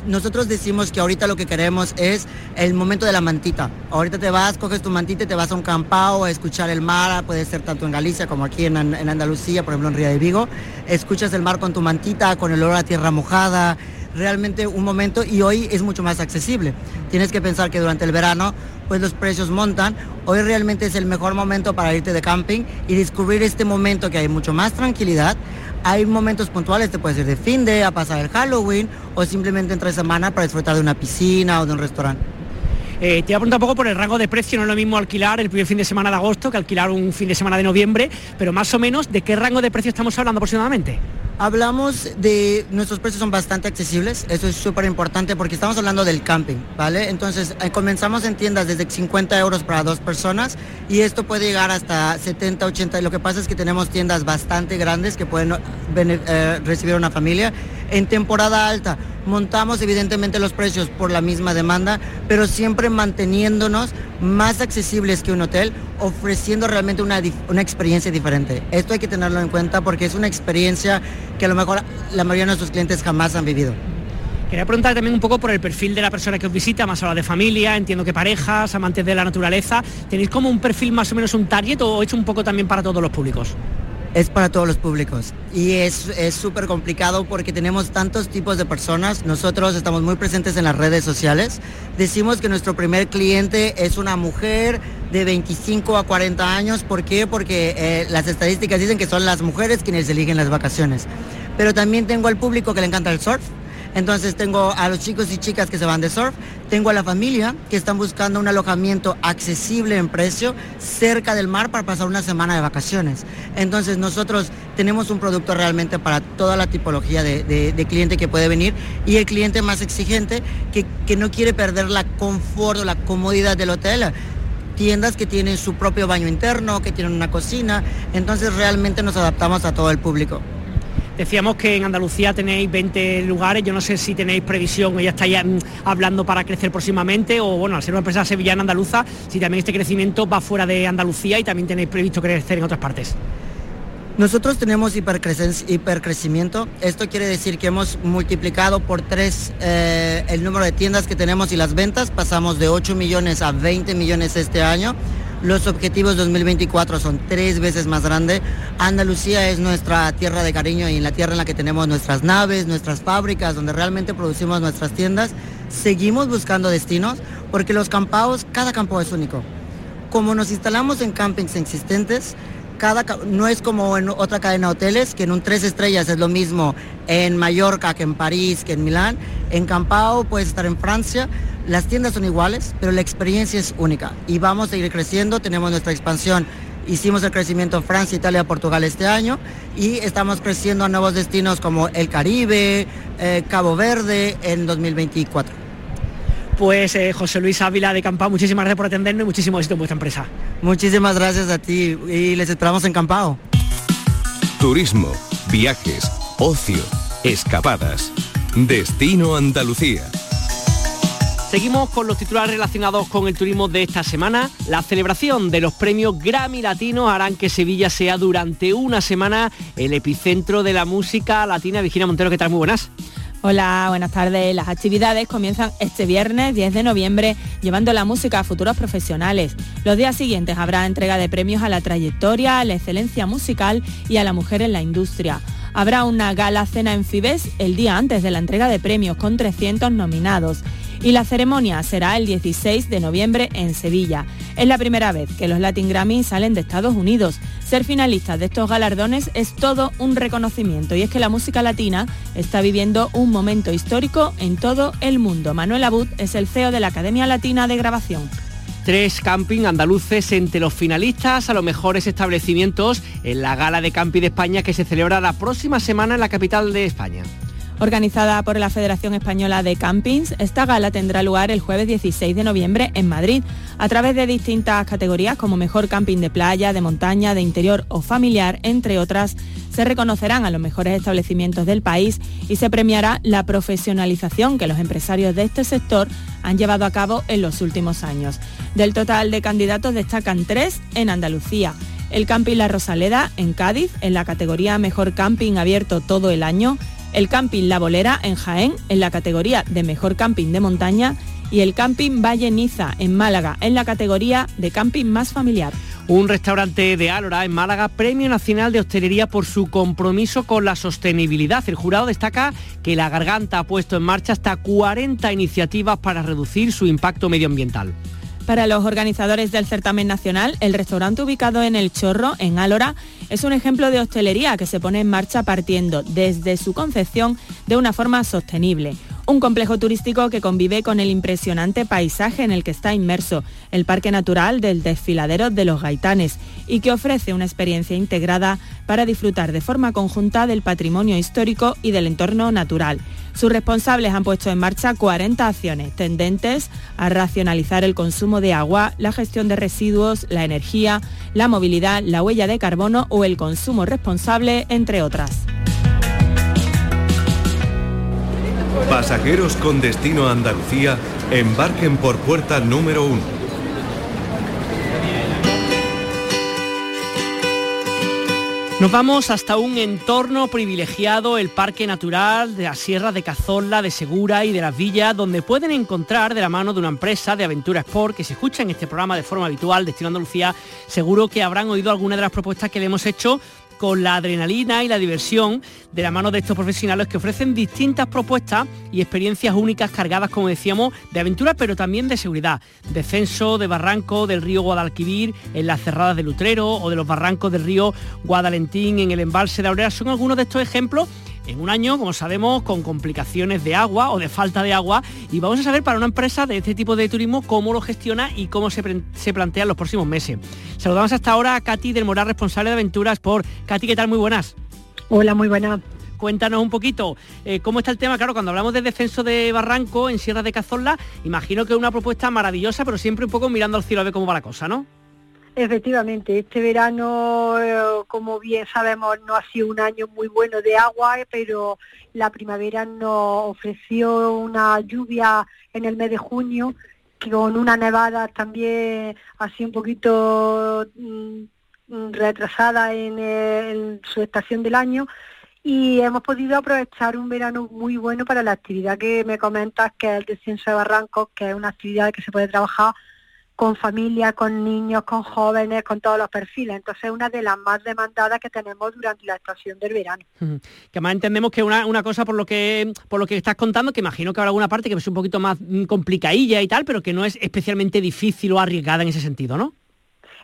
nosotros decimos que ahorita lo que queremos es el momento de la mantita. Ahorita te vas, coges tu mantita y te vas a un campao a escuchar el mar, puede ser tanto en Galicia como aquí en, Andalucía, por ejemplo en Ría de Vigo. Escuchas el mar con tu mantita, con el olor a tierra mojada, realmente un momento y hoy es mucho más accesible. Tienes que pensar que durante el verano pues los precios montan. Hoy realmente es el mejor momento para irte de camping y descubrir este momento que hay mucho más tranquilidad, Hay momentos puntuales, te puedes ir de fin de, a pasar el Halloween o simplemente entre semana para disfrutar de una piscina o de un restaurante. Eh, te voy a preguntar un poco por el rango de precio, no es lo mismo alquilar el primer fin de semana de agosto que alquilar un fin de semana de noviembre, pero más o menos, ¿de qué rango de precio estamos hablando aproximadamente? Hablamos de, nuestros precios son bastante accesibles, eso es súper importante porque estamos hablando del camping, ¿vale? Entonces eh, comenzamos en tiendas desde 50 euros para dos personas y esto puede llegar hasta 70, 80. Lo que pasa es que tenemos tiendas bastante grandes que pueden eh, recibir una familia. En temporada alta montamos evidentemente los precios por la misma demanda, pero siempre manteniéndonos más accesibles que un hotel, ofreciendo realmente una, una experiencia diferente. Esto hay que tenerlo en cuenta porque es una experiencia que a lo mejor la mayoría de nuestros clientes jamás han vivido. Quería preguntar también un poco por el perfil de la persona que os visita, más habla de familia, entiendo que parejas, amantes de la naturaleza. ¿Tenéis como un perfil más o menos un target o hecho un poco también para todos los públicos? Es para todos los públicos y es súper complicado porque tenemos tantos tipos de personas. Nosotros estamos muy presentes en las redes sociales. Decimos que nuestro primer cliente es una mujer de 25 a 40 años. ¿Por qué? Porque eh, las estadísticas dicen que son las mujeres quienes eligen las vacaciones. Pero también tengo al público que le encanta el surf entonces tengo a los chicos y chicas que se van de surf, tengo a la familia que están buscando un alojamiento accesible en precio cerca del mar para pasar una semana de vacaciones. Entonces nosotros tenemos un producto realmente para toda la tipología de, cliente que puede venir y el cliente más exigente que, que no quiere perder la confort o la comodidad del hotel tiendas que tienen su propio baño interno, que tienen una cocina, entonces realmente nos adaptamos a todo el público. Decíamos que en Andalucía tenéis 20 lugares, yo no sé si tenéis previsión o ya estáis mm, hablando para crecer próximamente o bueno, al ser una empresa sevillana andaluza, si también este crecimiento va fuera de Andalucía y también tenéis previsto crecer en otras partes. Nosotros tenemos hipercrecimiento. Esto quiere decir que hemos multiplicado por tres eh, el número de tiendas que tenemos y las ventas. Pasamos de 8 millones a 20 millones este año. Los objetivos 2024 son tres veces más grandes. Andalucía es nuestra tierra de cariño y en la tierra en la que tenemos nuestras naves, nuestras fábricas, donde realmente producimos nuestras tiendas. Seguimos buscando destinos porque los campaos, cada campo es único. Como nos instalamos en campings existentes, cada, no es como en otra cadena de hoteles, que en un tres estrellas es lo mismo en Mallorca que en París, que en Milán. En Campao puedes estar en Francia, las tiendas son iguales, pero la experiencia es única y vamos a ir creciendo, tenemos nuestra expansión. Hicimos el crecimiento en Francia, Italia, Portugal este año y estamos creciendo a nuevos destinos como el Caribe, eh, Cabo Verde en 2024. Pues eh, José Luis Ávila de Campao, muchísimas gracias por atendernos y muchísimo éxito en vuestra empresa. Muchísimas gracias a ti y les esperamos en Campao. Turismo, viajes, ocio, escapadas. Destino Andalucía. Seguimos con los titulares relacionados con el turismo de esta semana. La celebración de los premios Grammy Latinos harán que Sevilla sea durante una semana el epicentro de la música latina. Virginia Montero, ¿qué tal? Muy buenas. Hola, buenas tardes. Las actividades comienzan este viernes 10 de noviembre llevando la música a futuros profesionales. Los días siguientes habrá entrega de premios a la trayectoria, a la excelencia musical y a la mujer en la industria. Habrá una gala cena en Fibes el día antes de la entrega de premios con 300 nominados y la ceremonia será el 16 de noviembre en Sevilla. Es la primera vez que los Latin Grammy salen de Estados Unidos. Ser finalistas de estos galardones es todo un reconocimiento y es que la música latina está viviendo un momento histórico en todo el mundo. Manuel Abud es el CEO de la Academia Latina de Grabación tres camping andaluces entre los finalistas a los mejores establecimientos en la Gala de Camping de España que se celebra la próxima semana en la capital de España. Organizada por la Federación Española de Campings, esta gala tendrá lugar el jueves 16 de noviembre en Madrid, a través de distintas categorías como mejor camping de playa, de montaña, de interior o familiar, entre otras. Se reconocerán a los mejores establecimientos del país y se premiará la profesionalización que los empresarios de este sector han llevado a cabo en los últimos años. Del total de candidatos destacan tres en Andalucía. El Camping La Rosaleda en Cádiz, en la categoría Mejor Camping abierto todo el año, el Camping La Bolera en Jaén en la categoría de Mejor Camping de Montaña y el Camping Valle Niza en Málaga en la categoría de Camping más familiar. Un restaurante de Álora en Málaga, Premio Nacional de Hostelería por su compromiso con la sostenibilidad. El jurado destaca que la Garganta ha puesto en marcha hasta 40 iniciativas para reducir su impacto medioambiental. Para los organizadores del certamen nacional, el restaurante ubicado en El Chorro, en Álora, es un ejemplo de hostelería que se pone en marcha partiendo desde su concepción de una forma sostenible. Un complejo turístico que convive con el impresionante paisaje en el que está inmerso, el Parque Natural del Desfiladero de los Gaitanes, y que ofrece una experiencia integrada para disfrutar de forma conjunta del patrimonio histórico y del entorno natural. Sus responsables han puesto en marcha 40 acciones tendentes a racionalizar el consumo de agua, la gestión de residuos, la energía, la movilidad, la huella de carbono o el consumo responsable, entre otras. Pasajeros con destino a Andalucía, embarquen por puerta número 1. Nos vamos hasta un entorno privilegiado, el Parque Natural de las Sierras de Cazorla, de Segura y de las Villas, donde pueden encontrar de la mano de una empresa de Aventura Sport que se escucha en este programa de forma habitual, Destino Andalucía, seguro que habrán oído alguna de las propuestas que le hemos hecho con la adrenalina y la diversión de la mano de estos profesionales que ofrecen distintas propuestas y experiencias únicas cargadas, como decíamos, de aventura, pero también de seguridad. Descenso de barranco del río Guadalquivir en las cerradas de Lutrero o de los barrancos del río Guadalentín en el embalse de Aurera son algunos de estos ejemplos en un año, como sabemos, con complicaciones de agua o de falta de agua y vamos a saber para una empresa de este tipo de turismo cómo lo gestiona y cómo se, se plantea en los próximos meses. Saludamos hasta ahora a Katy del Moral, responsable de Aventuras por Katy, ¿qué tal? Muy buenas. Hola, muy buenas. Cuéntanos un poquito eh, cómo está el tema. Claro, cuando hablamos de descenso de Barranco en Sierra de Cazorla, imagino que es una propuesta maravillosa, pero siempre un poco mirando al cielo a ver cómo va la cosa, ¿no? Efectivamente, este verano, eh, como bien sabemos, no ha sido un año muy bueno de agua, pero la primavera nos ofreció una lluvia en el mes de junio, con una nevada también así un poquito mm, retrasada en, en su estación del año. Y hemos podido aprovechar un verano muy bueno para la actividad que me comentas, que es el descenso de barrancos, que es una actividad que se puede trabajar con familias, con niños, con jóvenes, con todos los perfiles. Entonces es una de las más demandadas que tenemos durante la estación del verano. Que además entendemos que una, una cosa por lo que por lo que estás contando, que imagino que habrá alguna parte que es un poquito más mm, complicadilla y tal, pero que no es especialmente difícil o arriesgada en ese sentido, ¿no?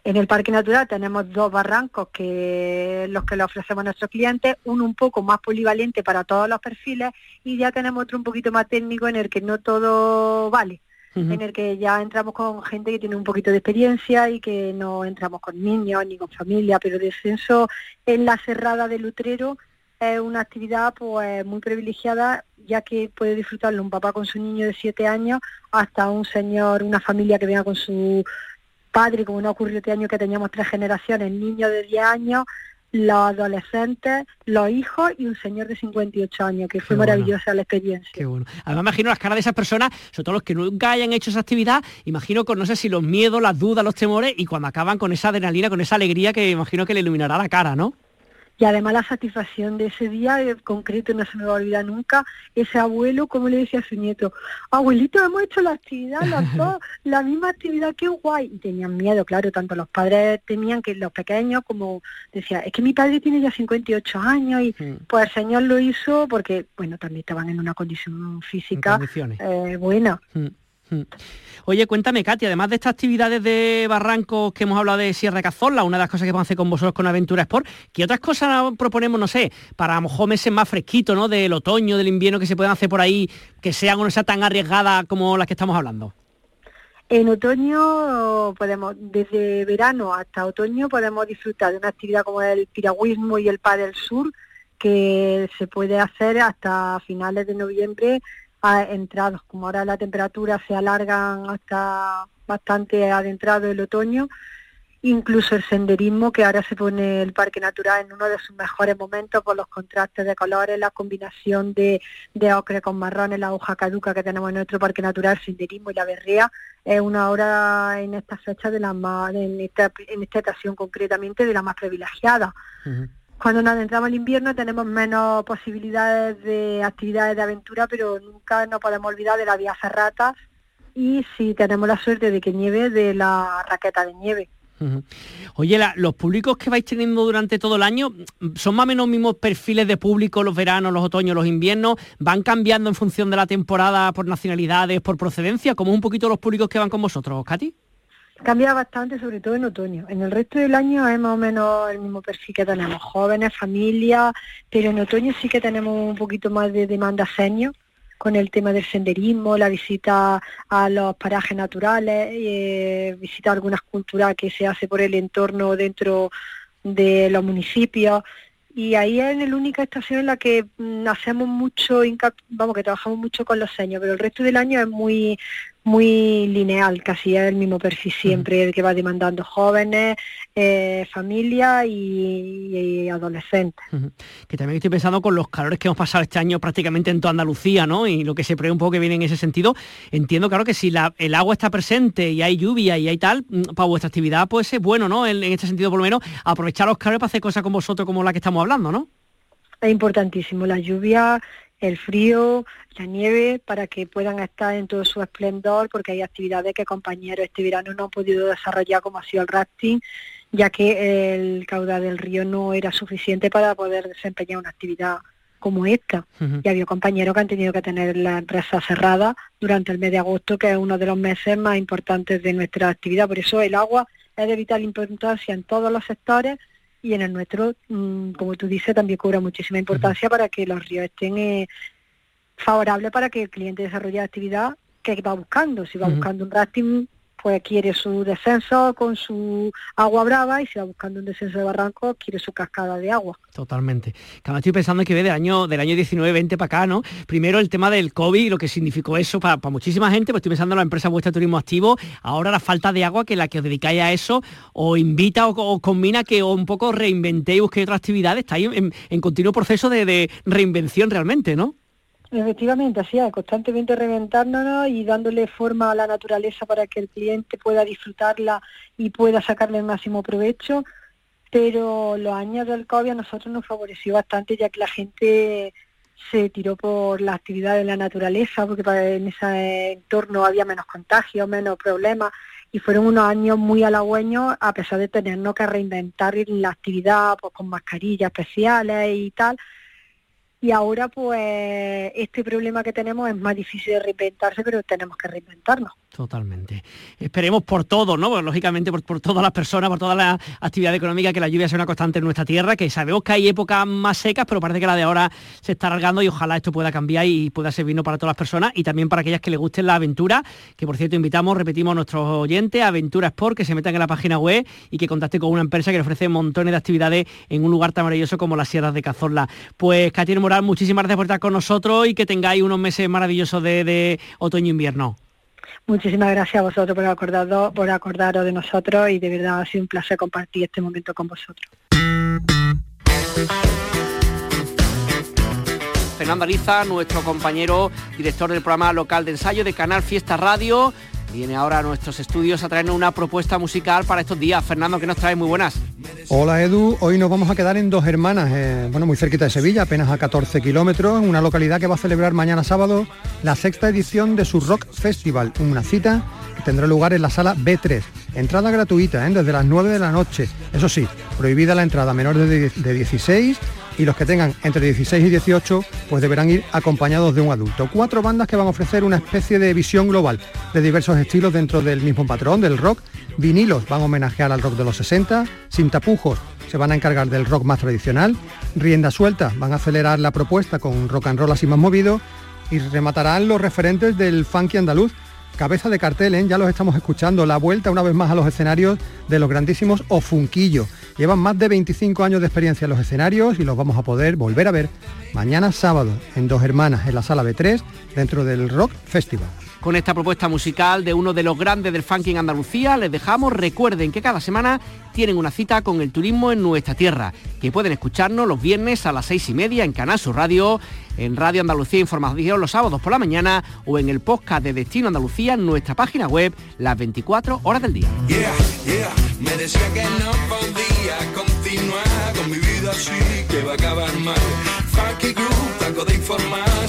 En el Parque Natural tenemos dos barrancos que los que le ofrecemos a nuestros clientes, uno un poco más polivalente para todos los perfiles y ya tenemos otro un poquito más técnico en el que no todo vale en el que ya entramos con gente que tiene un poquito de experiencia y que no entramos con niños ni con familia, pero descenso en la cerrada del Lutrero es una actividad pues muy privilegiada ya que puede disfrutarlo un papá con su niño de siete años hasta un señor, una familia que venga con su padre, como no ocurrió este año que teníamos tres generaciones, niños de 10 años, los adolescentes, los hijos y un señor de 58 años, que fue maravillosa la experiencia. Qué bueno. Además imagino las caras de esas personas, sobre todo los que nunca hayan hecho esa actividad, imagino con no sé si los miedos, las dudas, los temores, y cuando acaban con esa adrenalina, con esa alegría que imagino que le iluminará la cara, ¿no? Y además la satisfacción de ese día en concreto no se me va a olvidar nunca ese abuelo como le decía a su nieto abuelito hemos hecho la actividad los dos la misma actividad qué guay y tenían miedo claro tanto los padres temían que los pequeños como decía es que mi padre tiene ya 58 años y pues el señor lo hizo porque bueno también estaban en una condición física eh, buena Oye, cuéntame, Katy, además de estas actividades de barrancos que hemos hablado de Sierra Cazorla, una de las cosas que vamos a hacer con vosotros con Aventura Sport, ¿qué otras cosas proponemos, no sé, para a lo mejor meses más fresquitos, ¿no? Del otoño, del invierno que se puedan hacer por ahí, que sean o no sean tan arriesgadas como las que estamos hablando? En otoño podemos, desde verano hasta otoño podemos disfrutar de una actividad como el piragüismo y el del sur, que se puede hacer hasta finales de noviembre entrados, como ahora la temperatura se alargan hasta bastante adentrado el otoño, incluso el senderismo, que ahora se pone el parque natural en uno de sus mejores momentos por los contrastes de colores, la combinación de, de ocre con marrones, la hoja caduca que tenemos en nuestro parque natural, senderismo y la berrea, es una hora en esta fecha de la más, en esta, en esta estación concretamente de la más privilegiada. Cuando nos adentramos al invierno tenemos menos posibilidades de actividades de aventura, pero nunca nos podemos olvidar de la vía ferrata y si tenemos la suerte de que nieve, de la raqueta de nieve. Oye, los públicos que vais teniendo durante todo el año, ¿son más o menos mismos perfiles de público, los veranos, los otoños, los inviernos? ¿Van cambiando en función de la temporada por nacionalidades, por procedencia? ¿Cómo un poquito los públicos que van con vosotros, Katy? Cambia bastante, sobre todo en otoño. En el resto del año es más o menos el mismo perfil que tenemos, jóvenes, familias, pero en otoño sí que tenemos un poquito más de demanda seño con el tema del senderismo, la visita a los parajes naturales, eh, visita algunas culturas que se hace por el entorno dentro de los municipios. Y ahí es la única estación en la que mm, hacemos mucho, vamos, que trabajamos mucho con los seños, pero el resto del año es muy muy lineal, casi es el mismo perfil siempre, el que va demandando jóvenes, eh, familias y, adolescentes. Que también estoy pensando con los calores que hemos pasado este año prácticamente en toda Andalucía, ¿no? Y lo que se prevé un poco que viene en ese sentido. Entiendo, claro, que si la, el agua está presente y hay lluvia y hay tal, mm, para vuestra actividad puede ser bueno, ¿no? En, en este sentido, por lo menos, aprovechar los calores para hacer cosas con vosotros como la que estamos hablando, ¿no? Es importantísimo. La lluvia el frío, la nieve, para que puedan estar en todo su esplendor, porque hay actividades que compañeros este verano no han podido desarrollar, como ha sido el rafting, ya que el caudal del río no era suficiente para poder desempeñar una actividad como esta. Y había compañeros que han tenido que tener la empresa cerrada durante el mes de agosto, que es uno de los meses más importantes de nuestra actividad. Por eso el agua es de vital importancia en todos los sectores y en el nuestro, mm, como tú dices, también cobra muchísima importancia para que los ríos estén eh, favorables para que el cliente desarrolle la actividad que va buscando. Si va buscando un rafting, pues quiere su descenso con su agua brava y si va buscando un descenso de barranco, quiere su cascada de agua. Totalmente. Estoy pensando que ve del año, del año 19-20 para acá, ¿no? Primero el tema del COVID y lo que significó eso para, muchísima gente, pues estoy pensando en la empresa Vuestra Turismo Activo, ahora la falta de agua que la que os dedicáis a eso, o invita o, combina que un poco reinventéis busquéis otras actividades, estáis en, en, continuo proceso de reinvención realmente, ¿no? Efectivamente, así es, constantemente reventándonos y dándole forma a la naturaleza para que el cliente pueda disfrutarla y pueda sacarle el máximo provecho. Pero los años del COVID a nosotros nos favoreció bastante ya que la gente se tiró por la actividad de la naturaleza porque en ese entorno había menos contagios, menos problemas y fueron unos años muy halagüeños a pesar de tenernos que reinventar la actividad pues, con mascarillas especiales y tal y ahora pues este problema que tenemos es más difícil de reinventarse, pero tenemos que reinventarnos. Totalmente. Esperemos por todo, ¿no? lógicamente por, todas las personas, por toda la actividad económica, que la lluvia sea una constante en nuestra tierra, que sabemos que hay épocas más secas, pero parece que la de ahora se está alargando y ojalá esto pueda cambiar y pueda servirnos para todas las personas y también para aquellas que les gusten la aventura, que por cierto invitamos, repetimos a nuestros oyentes, Aventura Sport, que se metan en la página web y que contacten con una empresa que le ofrece montones de actividades en un lugar tan maravilloso como las Sierras de Cazorla. Pues Katia Moral, muchísimas gracias por estar con nosotros y que tengáis unos meses maravillosos de, de otoño-invierno. Muchísimas gracias a vosotros por acordaros, por acordaros de nosotros y de verdad ha sido un placer compartir este momento con vosotros. Fernando Ariza, nuestro compañero director del programa local de ensayo de Canal Fiesta Radio, viene ahora a nuestros estudios a traernos una propuesta musical para estos días. Fernando, ¿qué nos trae? Muy buenas. Hola Edu, hoy nos vamos a quedar en Dos Hermanas, eh, bueno, muy cerquita de Sevilla, apenas a 14 kilómetros, en una localidad que va a celebrar mañana sábado la sexta edición de su Rock Festival, una cita que tendrá lugar en la sala B3. Entrada gratuita, ¿eh? desde las 9 de la noche. Eso sí, prohibida la entrada a menores de 16 y los que tengan entre 16 y 18 pues deberán ir acompañados de un adulto. Cuatro bandas que van a ofrecer una especie de visión global de diversos estilos dentro del mismo patrón del rock. Vinilos van a homenajear al rock de los 60, sin tapujos se van a encargar del rock más tradicional, rienda suelta van a acelerar la propuesta con rock and roll así más movido y rematarán los referentes del funky andaluz cabeza de cartel, ¿eh? ya los estamos escuchando, la vuelta una vez más a los escenarios de los grandísimos Ofunquillo. Llevan más de 25 años de experiencia en los escenarios y los vamos a poder volver a ver mañana sábado en Dos Hermanas, en la sala B3, dentro del Rock Festival. Con esta propuesta musical de uno de los grandes del funk en Andalucía, les dejamos, recuerden que cada semana tienen una cita con el turismo en nuestra tierra, que pueden escucharnos los viernes a las seis y media en Canal Sur Radio, en Radio Andalucía Información los sábados por la mañana o en el podcast de Destino Andalucía en nuestra página web las 24 horas del día. Me decía que no podía continuar con mi vida así, que va a acabar mal. Funky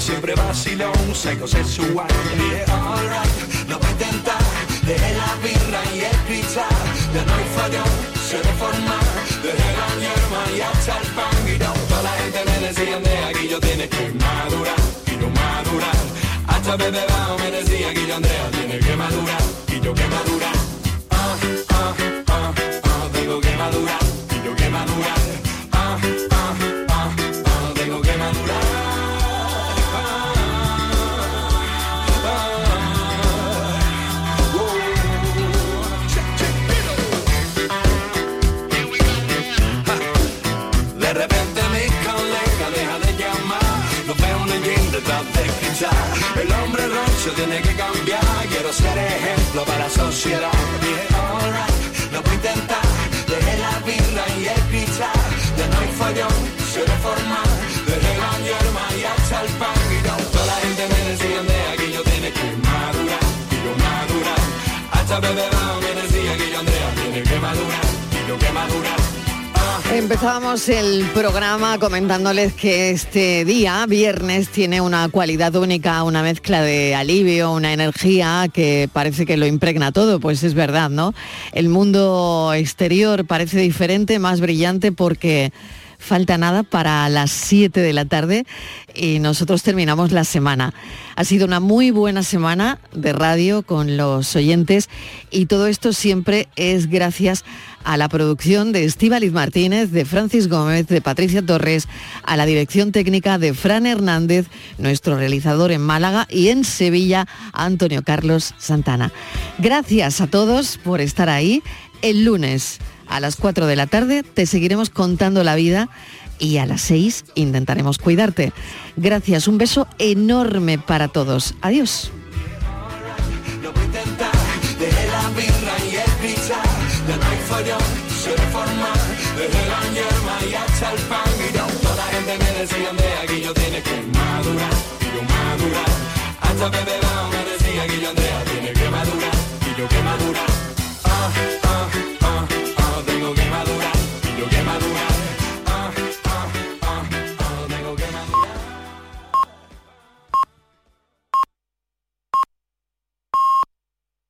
siempre vacilón, psycho sexual. Yeah, alright, lo voy a intentar, de la birra y el cristal, ya no hay fallón se reforma Desde la hierba y hasta el pan. Y Toda la gente me decía de aquí yo tienes que madurar y yo madurar. Hasta bebé bajo me decía yo Andrea tiene que madurar y yo que madurar rancho tiene que cambiar. Quiero ser ejemplo para la sociedad Empezábamos el programa comentándoles que este día, viernes, tiene una cualidad única, una mezcla de alivio, una energía que parece que lo impregna todo, pues es verdad, ¿no? El mundo exterior parece diferente, más brillante porque falta nada para las 7 de la tarde y nosotros terminamos la semana. Ha sido una muy buena semana de radio con los oyentes y todo esto siempre es gracias la producción de Estíbaliz Martínez, de Francis Gómez, de Patricia Torres, a la dirección técnica de Fran Hernández, nuestro realizador en Málaga y en Sevilla, Antonio Carlos Santana. Gracias a todos por estar ahí. El lunes a las 4 de la tarde te seguiremos contando la vida y a las 6 intentaremos cuidarte. Gracias, un beso enorme para todos. Adiós. Follón, seré formal Dejé la hierba y hasta el pan toda la gente me decía de aquí yo tiene que madurar yo madurar Hasta Bebé